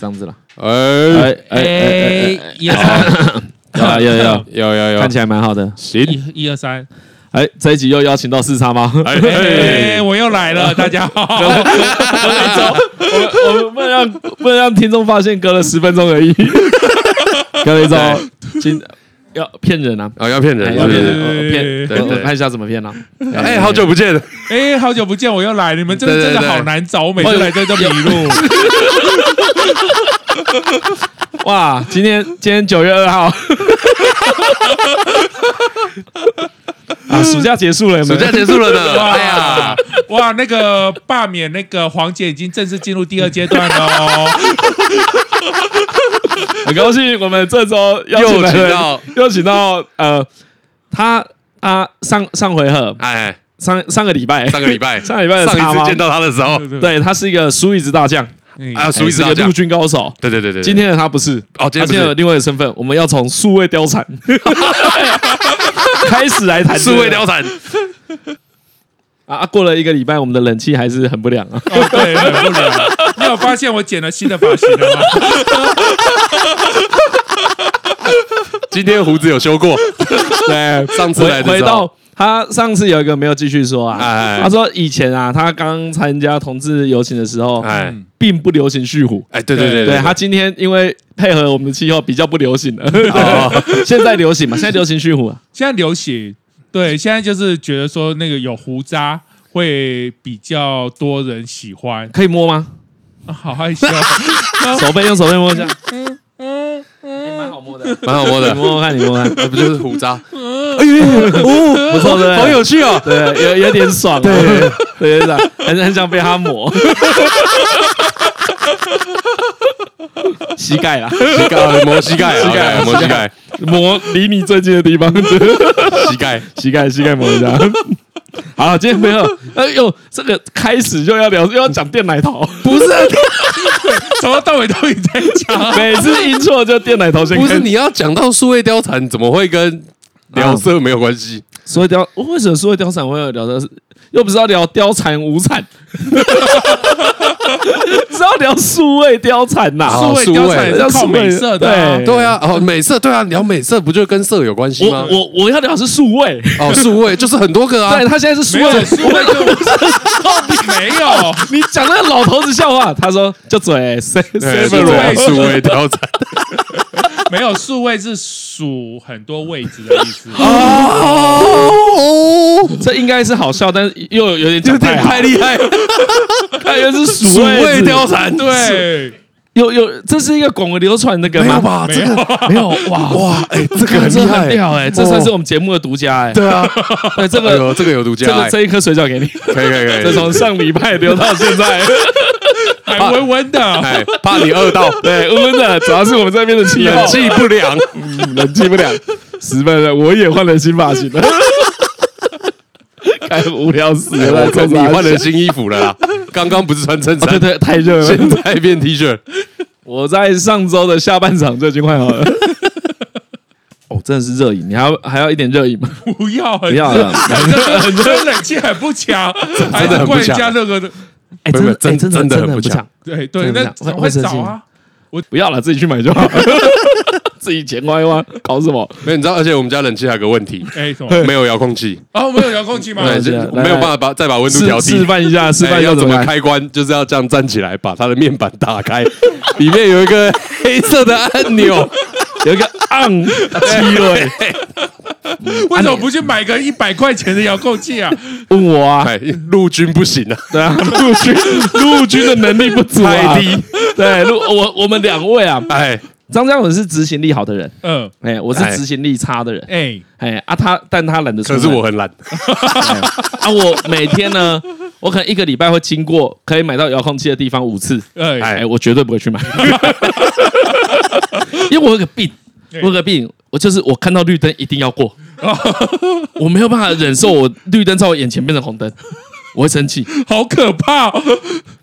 这样子了，哎哎哎哎，一二三，要要要，有。有有，看起来蛮好的。行，一一二三，哎，这一集又邀请到四叉吗？哎 哎，我又来了，大家好。我们我们不能让不能让听众发现隔了十分钟而已，隔了一周，今要骗人啊！哦，要骗人，哎要骗人，哦骗看一下怎么骗啊！哎，好久不见了，哎，好久不见，我又来，你们真的真的好难找，我每次来这都迷路。哇，今天今天九月二号。啊，暑假结束了，有没有？暑假结束了呢。哇哎呀，哇，那个罢免那个黄姐已经正式进入第二阶段了哦。很高兴我们这周邀请来又请到。又请到呃，他啊上上回合。哎，上上个礼拜。上个礼拜，上个礼拜的上一次见到他的时候，对他是一个输一子大将，啊，哎属于是个陆军高手。对对对对，今天的他不是哦今天不是他今天有另外的身份，我们要从数位貂蝉 开始来谈这个数位貂蝉，啊啊！过了一个礼拜，我们的冷气还是很不凉啊。哦，对，很不凉。你有发现我剪了新的发型了吗？今天胡子有修过，对，上次来的时候回回到他上次有一个没有继续说啊，哎他说以前啊，他刚参加同志游行的时候，哎并不流行蓄胡。哎，对对对对他今天因为配合我们的气候比较不流行了，哦 现在流行嘛，现在流行蓄胡啊。现在流行，对，现在就是觉得说那个有胡渣会比较多人喜欢。可以摸吗？啊好害羞，手背用手背摸一下，好摸的，蛮好摸的你，摸摸看，你摸摸看，那不就是虎渣？不错对不对？好有趣哦！对，有有点爽，对对对，很很想被他抹，膝盖啦，膝盖磨膝盖，膝盖磨膝盖，磨离你最近的地方，膝盖。膝盖膝盖磨一下。好，今天没有，哎呦，这个开始就要聊，又要讲电奶头，不是从头到尾都你在讲。每次一错就电奶头先开始。不是，你要讲到数位貂蝉，怎么会跟聊色没有关系？所以貂，为什么说貂蝉会要聊的是？又不是要聊貂蝉无惨，是要聊数位貂蝉呐。数位貂蝉也是靠美色的啊，对对啊，哦，美色，对啊，聊美色不就跟色有关系吗我？我我要聊的是数位，哦，数位就是很多个啊 对，他现在是数位，数位就没有。你讲那个老头子笑话，他说就嘴谁对谁数位不罗，数位貂蝉 没有数位是数很多位置的意思。哦，这应该是好笑，但是又有点有点太好。太厉害，他又是数数位位貂蝉，蝉，对，有有，这是一个广为流传的梗吗？没有吧？这个没有。哇哇，哎，这个很厉害，屌哎，这算是我们节目的独家哎。对啊，对，这个这个有独家，哎这个这一颗水饺给你，可以可以可以，这从上礼拜留到现在，还温温的。哎，怕你饿到，对，温温的，主要是我们这边的气候冷气不良，嗯冷气不良，十分的，我也换了新发型了，太无聊死哎了，我看你换了了，新衣服了啦，刚刚不是穿衬衫，哦对对，太热了，现在变 T 恤，我在上周的下半场就已经换好了。哦，真的是热饮，你还要还要一点热饮吗？不要，不不要了，很热，冷气很不强，还是怪人家那个的。哎，真的真哎真的真的很不强很不强，对对，那怎么会会找啊？我不要了，自己去买就好，自己钱花一花，搞什么？没有，你知道，而且我们家冷气还有个问题，哎，什么？没有遥控器，哦，没有遥控器吗？对，没有办法把再把温度调低。示范一下，示范哎要怎么？开关？就是要这样站起来，把它的面板打开，里面有一个黑色的按钮，有一个 on 机位，为什么不去买个一百块钱的遥控器啊？问我啊，哎，陆军不行啊，对啊，陆军 陆军的能力不足啊，太低。对，陆我我们两位啊，哎，张嘉文是执行力好的人，嗯，哎，我是执行力差的人，哎，哎啊他，但他懒得出可门，是我很懒，哎。啊，我每天呢，我可能一个礼拜会经过可以买到遥控器的地方五次，哎，哎，我绝对不会去买，因为我有个病，我有个病，我就是我看到绿灯一定要过，我没有办法忍受我绿灯在我眼前变成红灯，我会生气，好可怕、哦，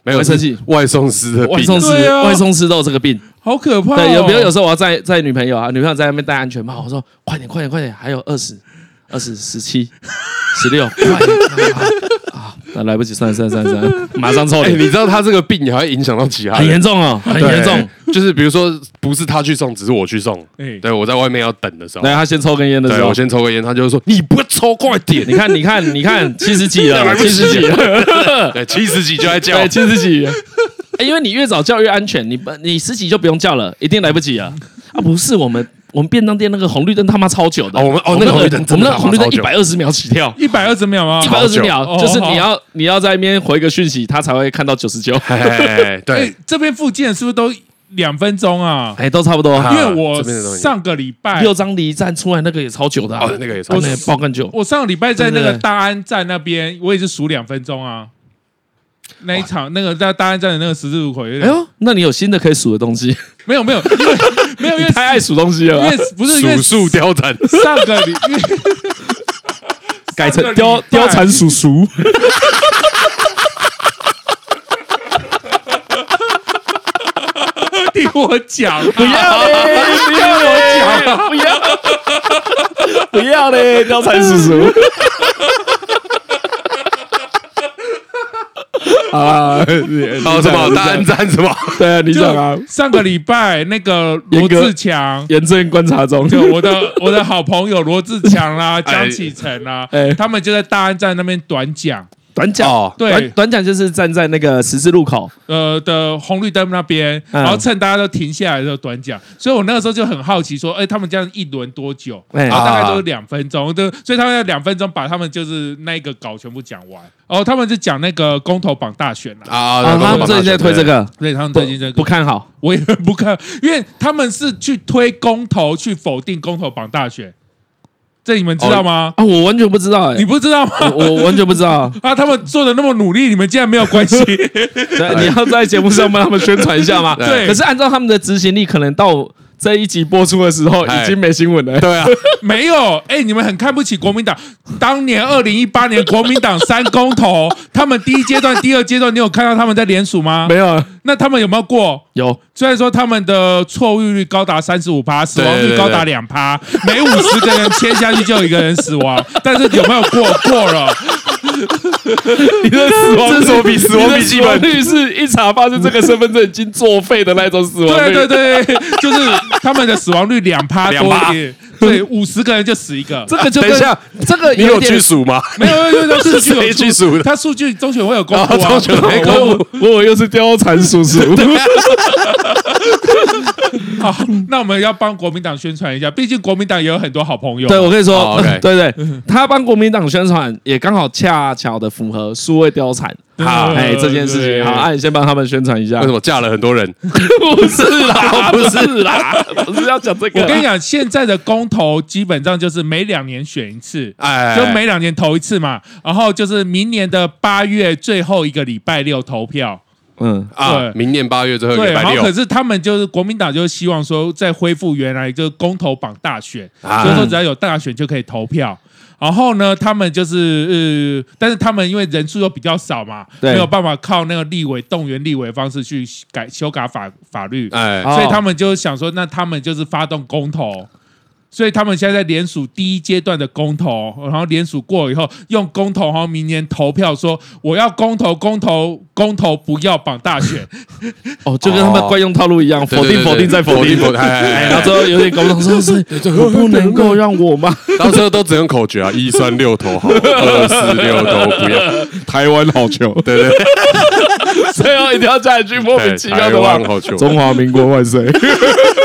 没有生气。外送师的病。外送师，啊。外送师都有这个病。好可怕、哦。对，有比如有时候我要载载女朋友啊，女朋友在那边戴安全帽，我说快点快点快点，还有二十、二十、十七、十六，快点啊！来不及，算了算了算了算了，马上抽。你知道他这个病也还会影响到其他很人，严重哦，很严重。就是比如说不是他去送，只是我去送。哎对我在外面要等的时候那，，他先抽根烟的时候对我，先抽根烟，他就会说你不要抽，快点！你看你看你看，七十几了，来不及七十几了，对，七十几就在叫对，，七十几因为你越早叫越安全，你不你十几就不用叫了，一定来不及啊！啊，不是我们我们便当店那个红绿灯他妈超久的，哦我们哦那个红绿灯真的我们那个红绿灯一百二十秒起跳，一百二十秒吗？一百二十秒哦就是你要你要在那边回个讯息，他才会看到九十九，对，，这边附近是不是都两分钟啊？哎，都差不多。啊因为我这边的东西上个礼拜，六张离站出来那个也超久的啊，哦，那个也超那个爆更久。我上个礼拜在那对对对个大安站那边，我也是数两分钟啊。那一场那个在大安站的那个十字路口有点，哎呦，那你有新的可以数的东西？没有没有，因为没有因为 太爱数东西了吧，因为不是因为数数貂蝉，上个礼，因为改成上个礼拜貂貂蝉叔叔。听我讲啊，不要嘞！不要嘞！不要！不要嘞！貂蝉叔叔。啊，好什么？大安站什么？对啊，你就讲啊，上个礼拜那个罗志强。严正观察中，就我的我的好朋友罗志强啦、江启程啦哎，他们就在大安站那边短讲，短讲哦，对。短短讲就是站在那个十字路口，呃的红绿灯那边，嗯。然后趁大家都停下来的时候短讲，所以我那个时候就很好奇说，哎，他们这样一轮多久？哎。然后大概都是两分钟，对，所以他们要两分钟把他们就是那一个稿全部讲完，然后他们就讲那个公投榜大选了，啊啊，他们最近在推这，个，对。他们最近这个。不看好，我也不看，因为他们是去推公投去否定公投榜大选，这你们知道吗？啊，我完全不知道，哎你，不知道吗？我我完全不知道，啊，他们做的那么努力，你们竟然没有关系？对，你要在节目上帮他们宣传一下吗？对可是按照他们的执行力，可能到这一集播出的时候，哎已经没新闻了。对啊，没有，哎、你们很看不起国民党。当年二零一八年国民党三公投，他们第一阶段、第二阶段，你有看到他们在联署吗？没有，那他们有没有过？有虽然说他们的错误率高达三十五趴，死亡率高达两趴，每五十个人签下去就有一个人死亡，但是有没有过？过了。你的死亡这是什么比死亡笔记本你的死亡率是一查发现这个身份证已经作废的那种死亡率。对对对，就是他们的死亡率两趴多一点，对，五十个人就死一个。这个就跟等一下，这个你有点去数吗？没有，没有，没有，数据去数的他数据中选会有公布中选会公布 我我又是貂蝉叔叔。好，那我们要帮国民党宣传一下，毕竟国民党也有很多好朋友。对，我跟你说 对对，他帮国民党宣传，也刚好恰巧的符合数位貂蝉。好哎，这件事情，好，那，你先帮他们宣传一下为什。么嫁了很多人？不是啦，不是啦，不是要讲这个。我跟你讲，现在的公投基本上就是每两年选一次，哎，就每两年投一次嘛。然后就是明年的八月最后一个礼拜六投票。嗯，啊，明年八月最后一个对，礼拜六。然后可是他们就是国民党，就是希望说再恢复原来就是公投榜大选，啊。所以说只要有大选就可以投票。然后呢，他们就是呃，但是他们因为人数又比较少嘛，对。没有办法靠那个立委动员立委的方式去改修改法法律，哎，哦所以他们就想说，那他们就是发动公投。所以他们现在在联署第一阶段的公投，然后联署过以后，用公投，然后明年投票说我要公投，公投，公投，不要绑大选。哦，就跟他们惯用套路一样，否定、否定再否定，否定，哎哎哎，哎 然后最后有点搞不懂，说是我不能够让我吗？到最后都只用口诀啊，一三六投好，二四六投不要。台湾好球，对对，最后一定要加一句莫名其妙台的话。中华民国万岁！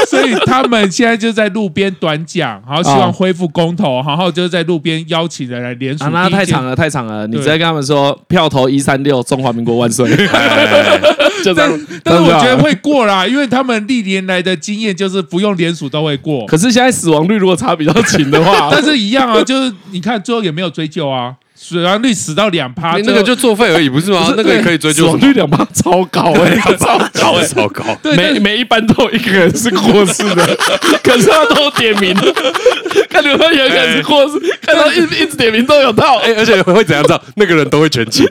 所以他们现在就在路边短讲，然后希望恢复公投，然后就是在路边邀请人来联署。啊，那太长了，太长了，你直接跟他们说票投一三六，中华民国万岁！就这但样，但是我觉得。会过啦，因为他们历年来的经验就是不用联署都会过。可是现在死亡率如果差比较勤的话，但是一样啊，就是你看最后也没有追究啊，死亡率死到两趴，那个就作废而已，不是吗？那个也可以追究。死亡率两趴超高哎，超高哎，超高。每每一班都有一个人是过世的，可是他都点名，看到他有一个人是过世，看到一一直点名都有到，哎，而且会怎样知道？那个人都会全勤。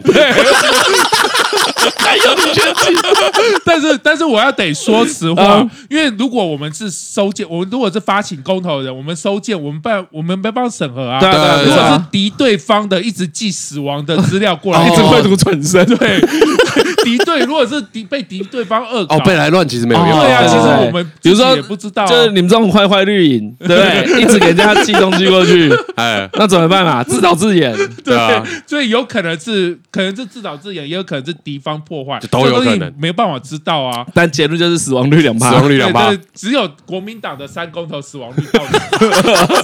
还有你全勤，但是但是我要得说实话，因为如果我们是收件，我们如果是发起公投的人，我们收件，我们办，我们没办法审核啊。对对，如果是敌对方的，一直寄死亡的资料过来，一直秽土存生。对，敌对如果是敌被敌对方恶搞，哦，被来乱其实没有用。对啊，其实我们比如说也不知道，就是你们这种坏坏绿营，对不对？一直给人家寄东西过去，哎，那怎么办啊？自导自演，对啊。所以有可能是，可能是自导自演，也有可能是敌方破坏，都有可能，没有办法知道啊。但结论就是死亡率两趴，死亡率两趴，只有国民党的三公投死亡率到底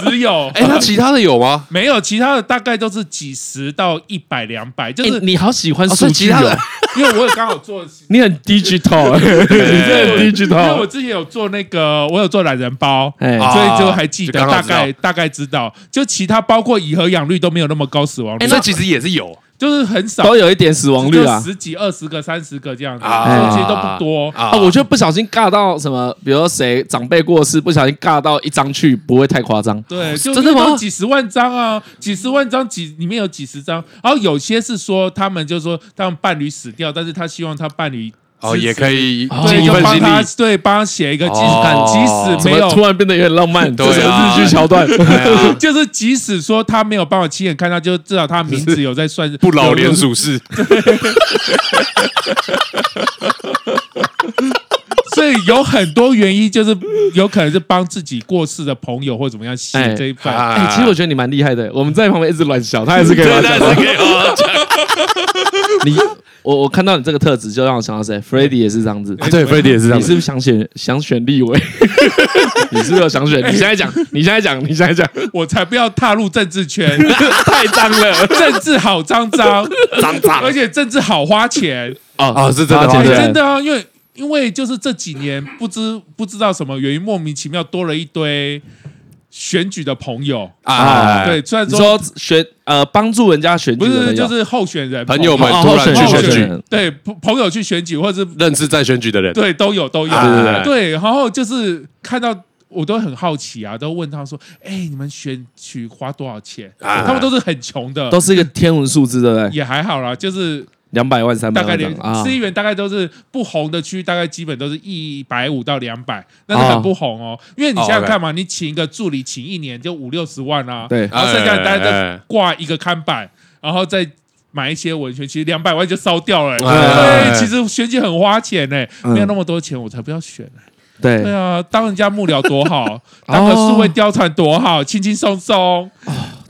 只有。哎，那其他的有吗？没有，其他的大概都是几十到一百两百，就是你好喜欢数据的，因为我有刚好做，你很 digital，你很 digital，因为我之前有做那个，我有做懒人包，所以就还记得大概大概知道，就其他包括以和养率都没有那么高死亡率，那其实也是有。就是很少，都有一点死亡率啊，十几、二十个、三十个这样子，其实都不多啊。我觉得不小心尬到什么，比如说谁长辈过世，不小心尬到一张去，不会太夸张。对，就真的吗？几十万张啊，几十万张，几里面有几十张。然后有些是说，他们就说他们伴侣死掉，但是他希望他伴侣。哦，也可以对，就帮他对，帮他写一个，即使即使没有，突然变得有点浪漫，对啊，日剧桥段，就是即使说他没有办法亲眼看到，就至少他名字有在算不老连属事。所以有很多原因，就是有可能是帮自己过世的朋友或怎么样写这一份。哎，其实我觉得你蛮厉害的，我们在旁边一直乱笑，他还是可以乱笑。你。我我看到你这个特质，就让我想到谁？Freddy 也是这样子。对，Freddy 也是这样。你是不是想选想选立委？你是不是有想选？你现在讲，你现在讲，你现在讲，我才不要踏入政治圈，太脏了。政治好脏脏脏脏，而且政治好花钱。哦哦，是真的，真的啊！因为因为就是这几年不知不知道什么原因，莫名其妙多了一堆。选举的朋友啊，对，虽然说选呃帮助人家选举，不是就是候选人朋友们突然去选举，对朋友去选举，或者是认识在选举的人，对都有都有，对然后就是看到我都很好奇啊，都问他说，哎，你们选举花多少钱？他们都是很穷的，都是一个天文数字，对不对？也还好啦，就是。两百万、三百万，大概连市议员大概都是不红的区，大概基本都是一百五到两百，那是很不红哦。因为你想想看嘛，你请一个助理，请一年就五六十万啊，对，然后剩下大家再挂一个看板，然后再买一些文宣，其实两百万就烧掉了。对，其实选举很花钱呢，没有那么多钱，我才不要选呢。对，对啊，当人家幕僚多好，当个数位貂蝉多好，轻轻松松。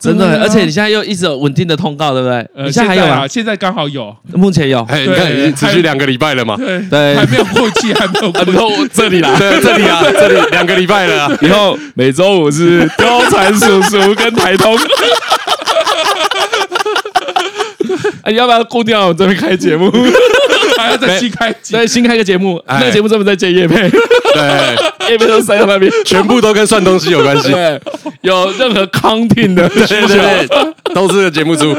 真的，而且你现在又一直有稳定的通告，对不对？你现在还有啊？现在刚好有，目前有。哎，你看已经持续两个礼拜了嘛？对，还没有过期，还没有过期。以后 这里啦，对，这里啊，这里两个礼拜了。以后每周五是貂蝉叔叔跟台通。哎，要不要固定我这边开节目？还要再新开，再新开个节目。那个节目专门在接叶配，对，叶配都塞到那边，全部都跟算东西有关系。对，有任何 counting 的，对对对，都是节目组。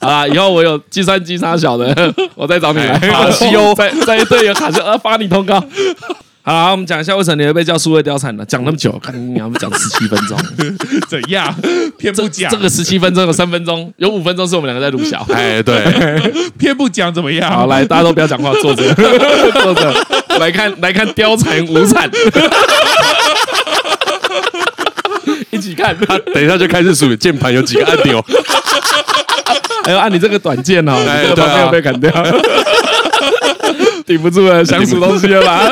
好啦，以后我有计算机差小的，我再找你来。卡西欧，再再一队有卡西欧，发你通告。好，我们讲一下为什么你会被叫数位貂蝉呢？讲那么久，看你要不讲十七分钟，怎样？偏不讲？这个十七分钟有三分钟，有五分钟是我们两个在录小。哎，对，偏不讲怎么样？好，来，大家都不要讲话，坐着，坐着，来看，来看貂蝉无惨，一起看。他等一下就开始数键盘有几个按钮，还有按你这个短键哦，这个没有被砍掉。顶不住了，想数东西了吧？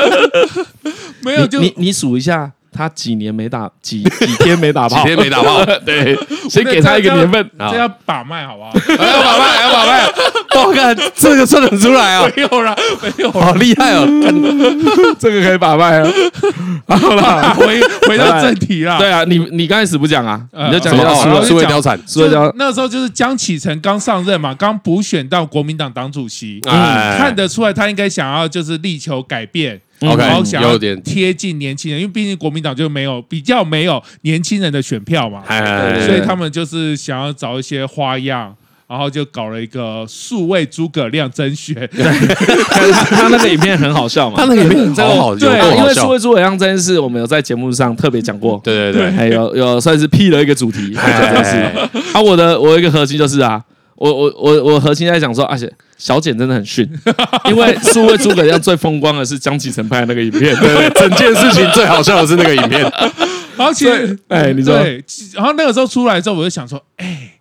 没有，就你你数一下，他几年没打几 几天没打炮，几天没打炮？对，先给他一个年份，这要把脉好不好？要把脉，要把脉。我看这个算得出来啊！没有了，没有，好厉害哦！这个可以把脉啊！好了，回回到正题了。对啊，你你刚开始不讲啊？你就讲一下数位貂蝉，数位貂。那时候就是江启臣刚上任嘛，刚补选到国民党党主席，看得出来他应该想要就是力求改变。嗯然后想要贴近年轻人，因为毕竟国民党就没有比较没有年轻人的选票嘛，哎，所以他们就是想要找一些花样。然后就搞了一个数位诸葛亮甄选，他他那个影片很好笑嘛，他那个影片这个 好笑，对因为数位诸葛亮这件事，我们有在节目上特别讲过，对对对，还有有算是辟了一个主题，哎就是啊，我的我有一个核心就是啊，我我我我核心在讲说，而且小简真的很逊，因为数位诸葛亮最风光的是江启臣拍的那个影片，对对，整件事情最好笑的是那个影片，然后其实，哎，你说。对，然后那个时候出来之后，我就想说，哎。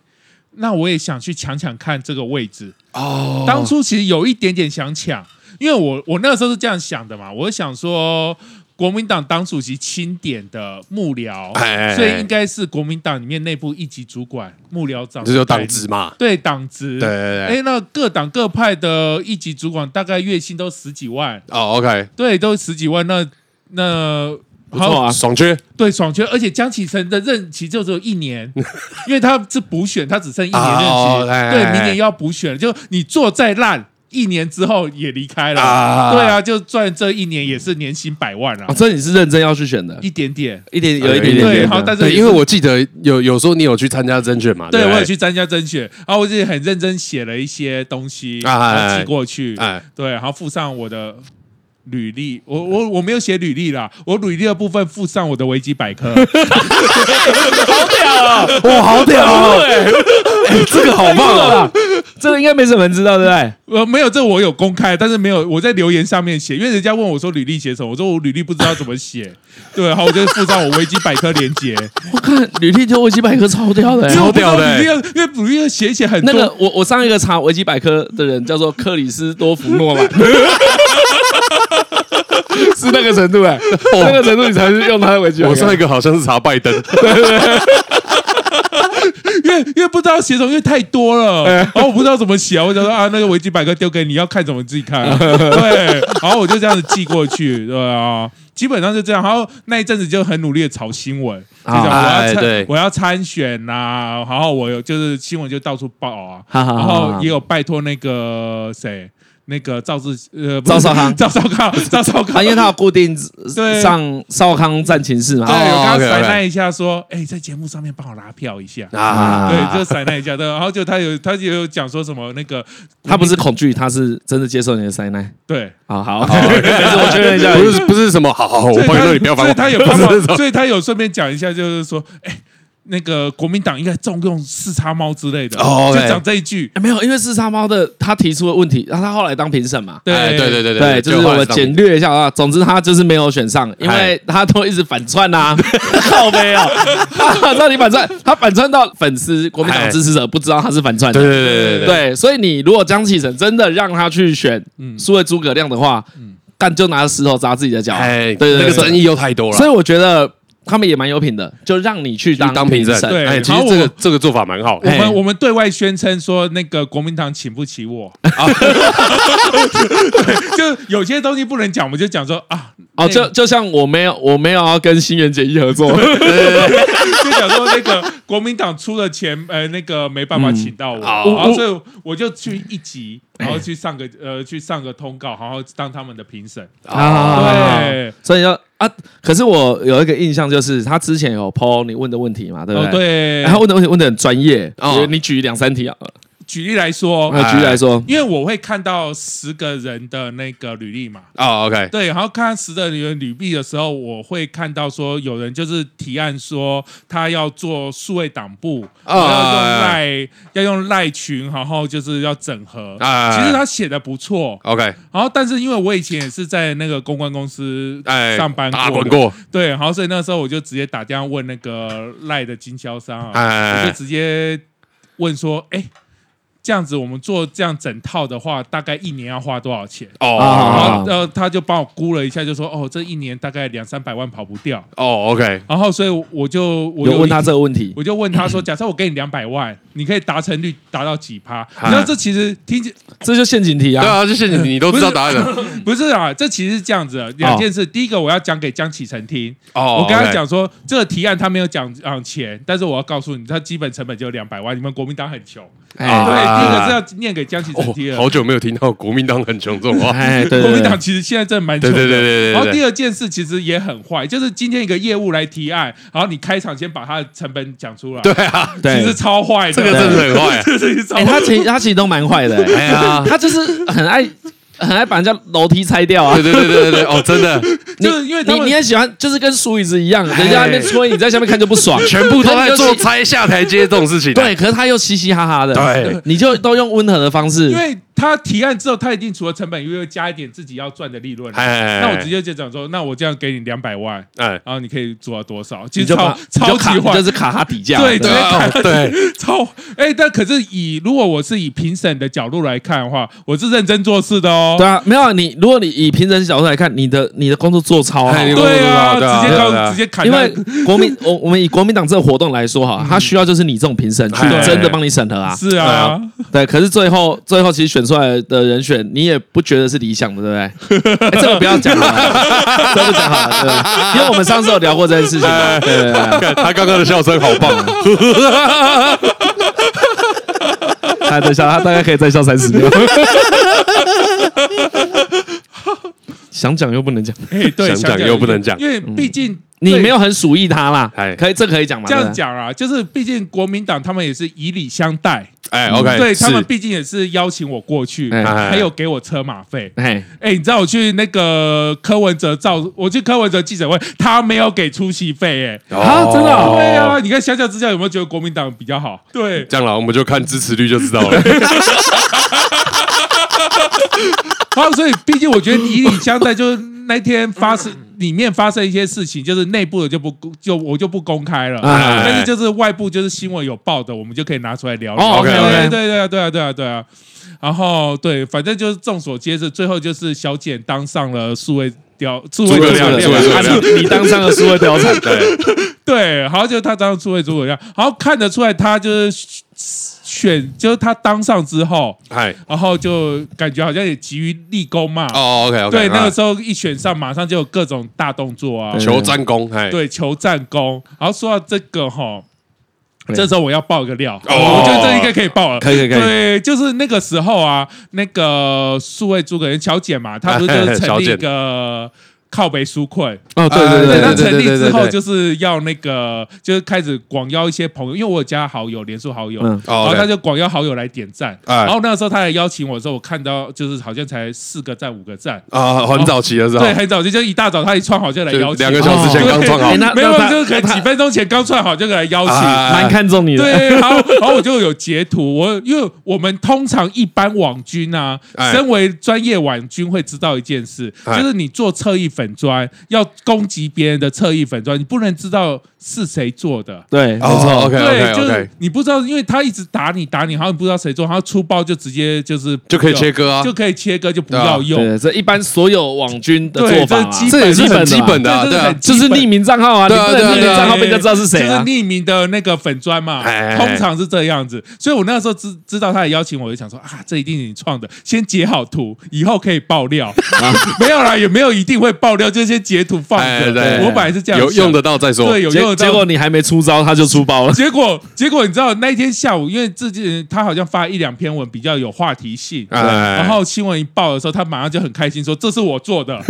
那我也想去抢抢看这个位置哦。当初其实有一点点想抢，因为我我那个时候是这样想的嘛，我想说国民党党主席钦点的幕僚，所以应该是国民党里面内部一级主管幕僚长，这就党职嘛，对党职，对对对。哎，那各党各派的一级主管大概月薪都十几万哦，OK，对，都十几万，那那。不错啊，爽缺。对爽缺，而且江启臣的任期就只有一年，因为他是补选，他只剩一年任期，哦、对，明年要补选，就你做再烂，一年之后也离开了，啊。对啊，就赚这一年也是年薪百万啊。哦、这你是认真要去选的，一点点，一点有一点点，对，好，但是因为我记得有有时候你有去参加甄选嘛，对，对我有去参加甄选，然后我自己很认真写了一些东西，然后寄过去，哎，对，然后附上我的。履历，我我我没有写履历啦，我履历的部分附上我的维基百科，好屌啊！哇，好屌啊！哎，这个好棒啊！这个应该没什么人知道，对不对？呃，没有，这个我有公开，但是没有我在留言上面写，因为人家问我说履历写什么，我说我履历不知道怎么写，对，好我就附上我维基百科连接。我看履历就维基百科超屌的，超屌的，因为因为履历写写很多。那个我我上一个查维基百科的人叫做克里斯多福诺曼。是那个程度哎、那个程度你才是用他的围巾。我上一个好像是查拜登，对 因为因为不知道写什么，因为太多了，然后我不知道怎么写，我就说啊，那个维基百科丢给你，要看怎么自己看、啊。对，然后我就这样子寄过去，对啊，基本上就这样。然后那一阵子就很努力的炒新闻，就讲我要参，我要参选呐、啊，然后我有就是新闻就到处报啊，然后也有拜托那个谁。那个赵志呃赵少康，赵少康，赵少康，因为他有固定上少康战情室嘛，对，我刚刚塞那一下说，哎，在节目上面帮我拉票一下。啊，对，就塞那一下，对，然后就他有他有讲说什么那个，他不是恐惧，他是真的接受你的塞奈，对，好。好，我确认一下，不是不是什么，好好好，我朋友说你不要烦我，他有所以他有顺便讲一下，就是说，哎。那个国民党应该重用四叉猫之类的，哦，就讲这一句，没有，因为四叉猫的他提出的问题，然后他后来当评审嘛，对。对对对对，就是我们简略一下啊。总之他就是没有选上，因为他都一直反串呐，靠北啊，那你 反串，他反串到粉丝国民党支持者不知道他是反串的，对对对对对，所以你如果江启臣真的让他去选数位诸葛亮的话，干就拿着石头砸自己的脚，哎，对对，那个争议又太多了，所以我觉得。他们也蛮有品的，就让你去当当评审。对，其实这个这个做法蛮好。我们我们对外宣称说，那个国民党请不起我。对就有些东西不能讲，我们就讲说啊，哦，就就像我没有我没有要跟新垣结衣合作，就想说那个国民党出了钱，呃，那个没办法请到我，然后所以我就去一集，然后去上个呃去上个通告，然后当他们的评审。啊，对，所以要。啊！可是我有一个印象，就是他之前有 po 你问的问题嘛，对不对？对。然后问的问题问的很专业，哦，你举两三题啊。举例来说，举例来说，因为我会看到十个人的那个履历嘛。哦，OK。对，然后看十个人履历的时候，我会看到说有人就是提案说他要做数位党部，要用赖要用赖群，然后就是要整合。啊。其实他写的不错。OK。然后，但是因为我以前也是在那个公关公司上班过，打滚过。对，然后所以那时候我就直接打电话问那个赖的经销商啊，我就直接问说，哎。这样子，我们做这样整套的话，大概一年要花多少钱？哦，然后呃，他就帮我估了一下，就说哦，这一年大概两三百万跑不掉。哦，OK。然后，所以我就我就问他这个问题，我就问他说：假设我给你两百万，你可以达成率达到几趴？你知道这其实听起这就陷阱题啊。对啊，这陷阱题 你都知道答案了。不是啊，这其实是这样子，两件事。第一个，我要讲给江启臣听。哦，我跟他讲说，这个提案他没有讲讲钱，但是我要告诉你，他基本成本就两百万。你们国民党很穷，对。那个是要念给江启臣听的。好久没有听到国民党很穷这种话。哎，对，国民党其实现在真的蛮穷的。对对对对。然后第二件事其实也很坏，就是今天一个业务来提案，然后你开场先把他的成本讲出来。对啊，其实超坏的，这个真的很坏。哎，他其实他其实都蛮坏的。哎呀，他就是很爱。很爱把人家楼梯拆掉啊！对对对对对哦，真的，就是因为你你很喜欢，就是跟鼠椅子一样，人家那边吹，你在下面看就不爽，全部都在做拆下台阶这种事情。对，可是他又嘻嘻哈哈的，对，你就都用温和的方式，因为。他提案之后，他一定除了成本，又会加一点自己要赚的利润。哎那我直接就讲说，那我这样给你两百万，哎然后你可以做到多少？其实超超级坏，就是卡他底价。对对对，超哎，但可是以如果我是以评审的角度来看的话，我是认真做事的哦。对啊，没有你，如果你以评审角度来看，你的你的工作做超好。对啊，直接高直接砍。因为国民我我们以国民党这个活动来说哈，他需要就是你这种评审去真的帮你审核啊。是啊，对。可是最后最后其实选出来的人选。你也不觉得是理想的，对不对？欸、这个不要讲了，这个讲好了，对，因为我们上次有聊过这件事情。对，对，对，对，他刚刚的笑声好棒啊！他在笑，他大概可以再笑三十秒。想讲又不能讲，哎，对，想讲又不能讲，因为毕竟、嗯、你没有很鼠意他啦。可以，这可以讲吗？这样讲啊，就是毕竟国民党他们也是以礼相待。哎，OK，对他们毕竟也是邀请我过去，还有给我车马费。哎，哎，你知道我去那个柯文哲造，我去柯文哲记者会，他没有给出席费，哎，啊，真的？对啊，你看相较之下有没有觉得国民党比较好？对，这样了，我们就看支持率就知道了。好，所以毕竟我觉得以礼相待，就是那天发生里面发生一些事情，就是内部的就不就我就不公开了，但是就是外部就是新闻有报的，我们就可以拿出来聊聊。OK，对对对啊，对啊，对啊，对啊。然后对，反正就是众所皆知，最后就是小简当上了数位貂，数位貂貂，你当上了数位貂蝉，对对，然后就他当数位诸葛亮，然后看得出来他就是。选就是他当上之后，然后就感觉好像也急于立功嘛。哦，OK，OK。对，那个时候一选上，马上就有各种大动作啊，求战功，对，求战功。然后说到这个哈，这时候我要爆一个料，我觉得这应该可以爆了，可以，可以。对，就是那个时候啊，那个数位诸葛人小姐嘛，她不是就是 成立一个。靠北纾困。哦，对对对，他成立之后就是要那个，就是开始广邀一些朋友，因为我有加好友，连数好友，然后他就广邀好友来点赞，然后那个时候他来邀请我的时候，我看到就是好像才四个赞五个赞。啊，很早期的时候，对，很早期，就一大早他一串好就来邀请，两个小时前刚串好，没有，就是可能几分钟前刚串好就来邀请，蛮看重你的，对，然后然后我就有截图，我因为我们通常一般网军啊，身为专业网军会知道一件事，就是你做侧翼粉砖要攻击别人的侧翼粉砖，你不能知道是谁做的。对，没错。OK，对，就是你不知道，因为他一直打你打你，好像不知道谁做，然后出包就直接就是就可以切割啊，就可以切割就不要用。对，这一般所有网军的做法，这也是很基本的，对，就是匿名账号啊，你不能匿名账号被人家知道是谁，就是匿名的那个粉砖嘛，通常是这样子。所以我那个时候知知道他的邀请，我就想说啊，这一定是你创的，先截好图，以后可以爆料。没有啦，也没有一定会爆料，就先截图放着。我本来是这样，有用得到再说。对，有用得到。结果你还没出招，他就出包了。结果，结果你知道那一天下午，因为自己他好像发一两篇文比较有话题性，然后新闻一报的时候，他马上就很开心说：“这是我做的。”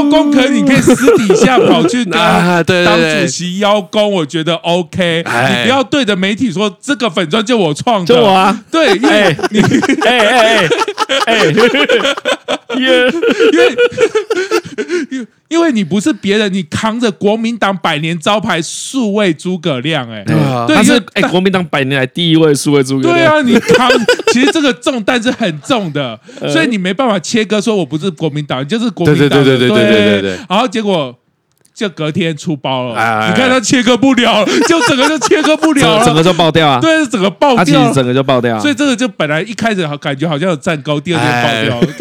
邀功可以，你可以私底下跑去拿当主席邀功，我觉得 OK。你不要对着媒体说这个粉砖就我创的，就我啊。对，因为你哎哎哎哎，因为因为因为你不是别人，你扛着国民党百年招牌数位诸葛亮，哎，对啊，他是哎国民党百年来第一位数位诸葛亮。对啊，你扛，其实这个重担是很重的，所以你没办法切割说我不是国民党，就是国民党。对对对。对对对对对对，然后结果就隔天出包了，你看他切割不了，就整个就切割不了，整个就爆掉啊！对，整个爆掉，其实整个就爆掉。所以这个就本来一开始好感觉好像有战功，第二天爆掉。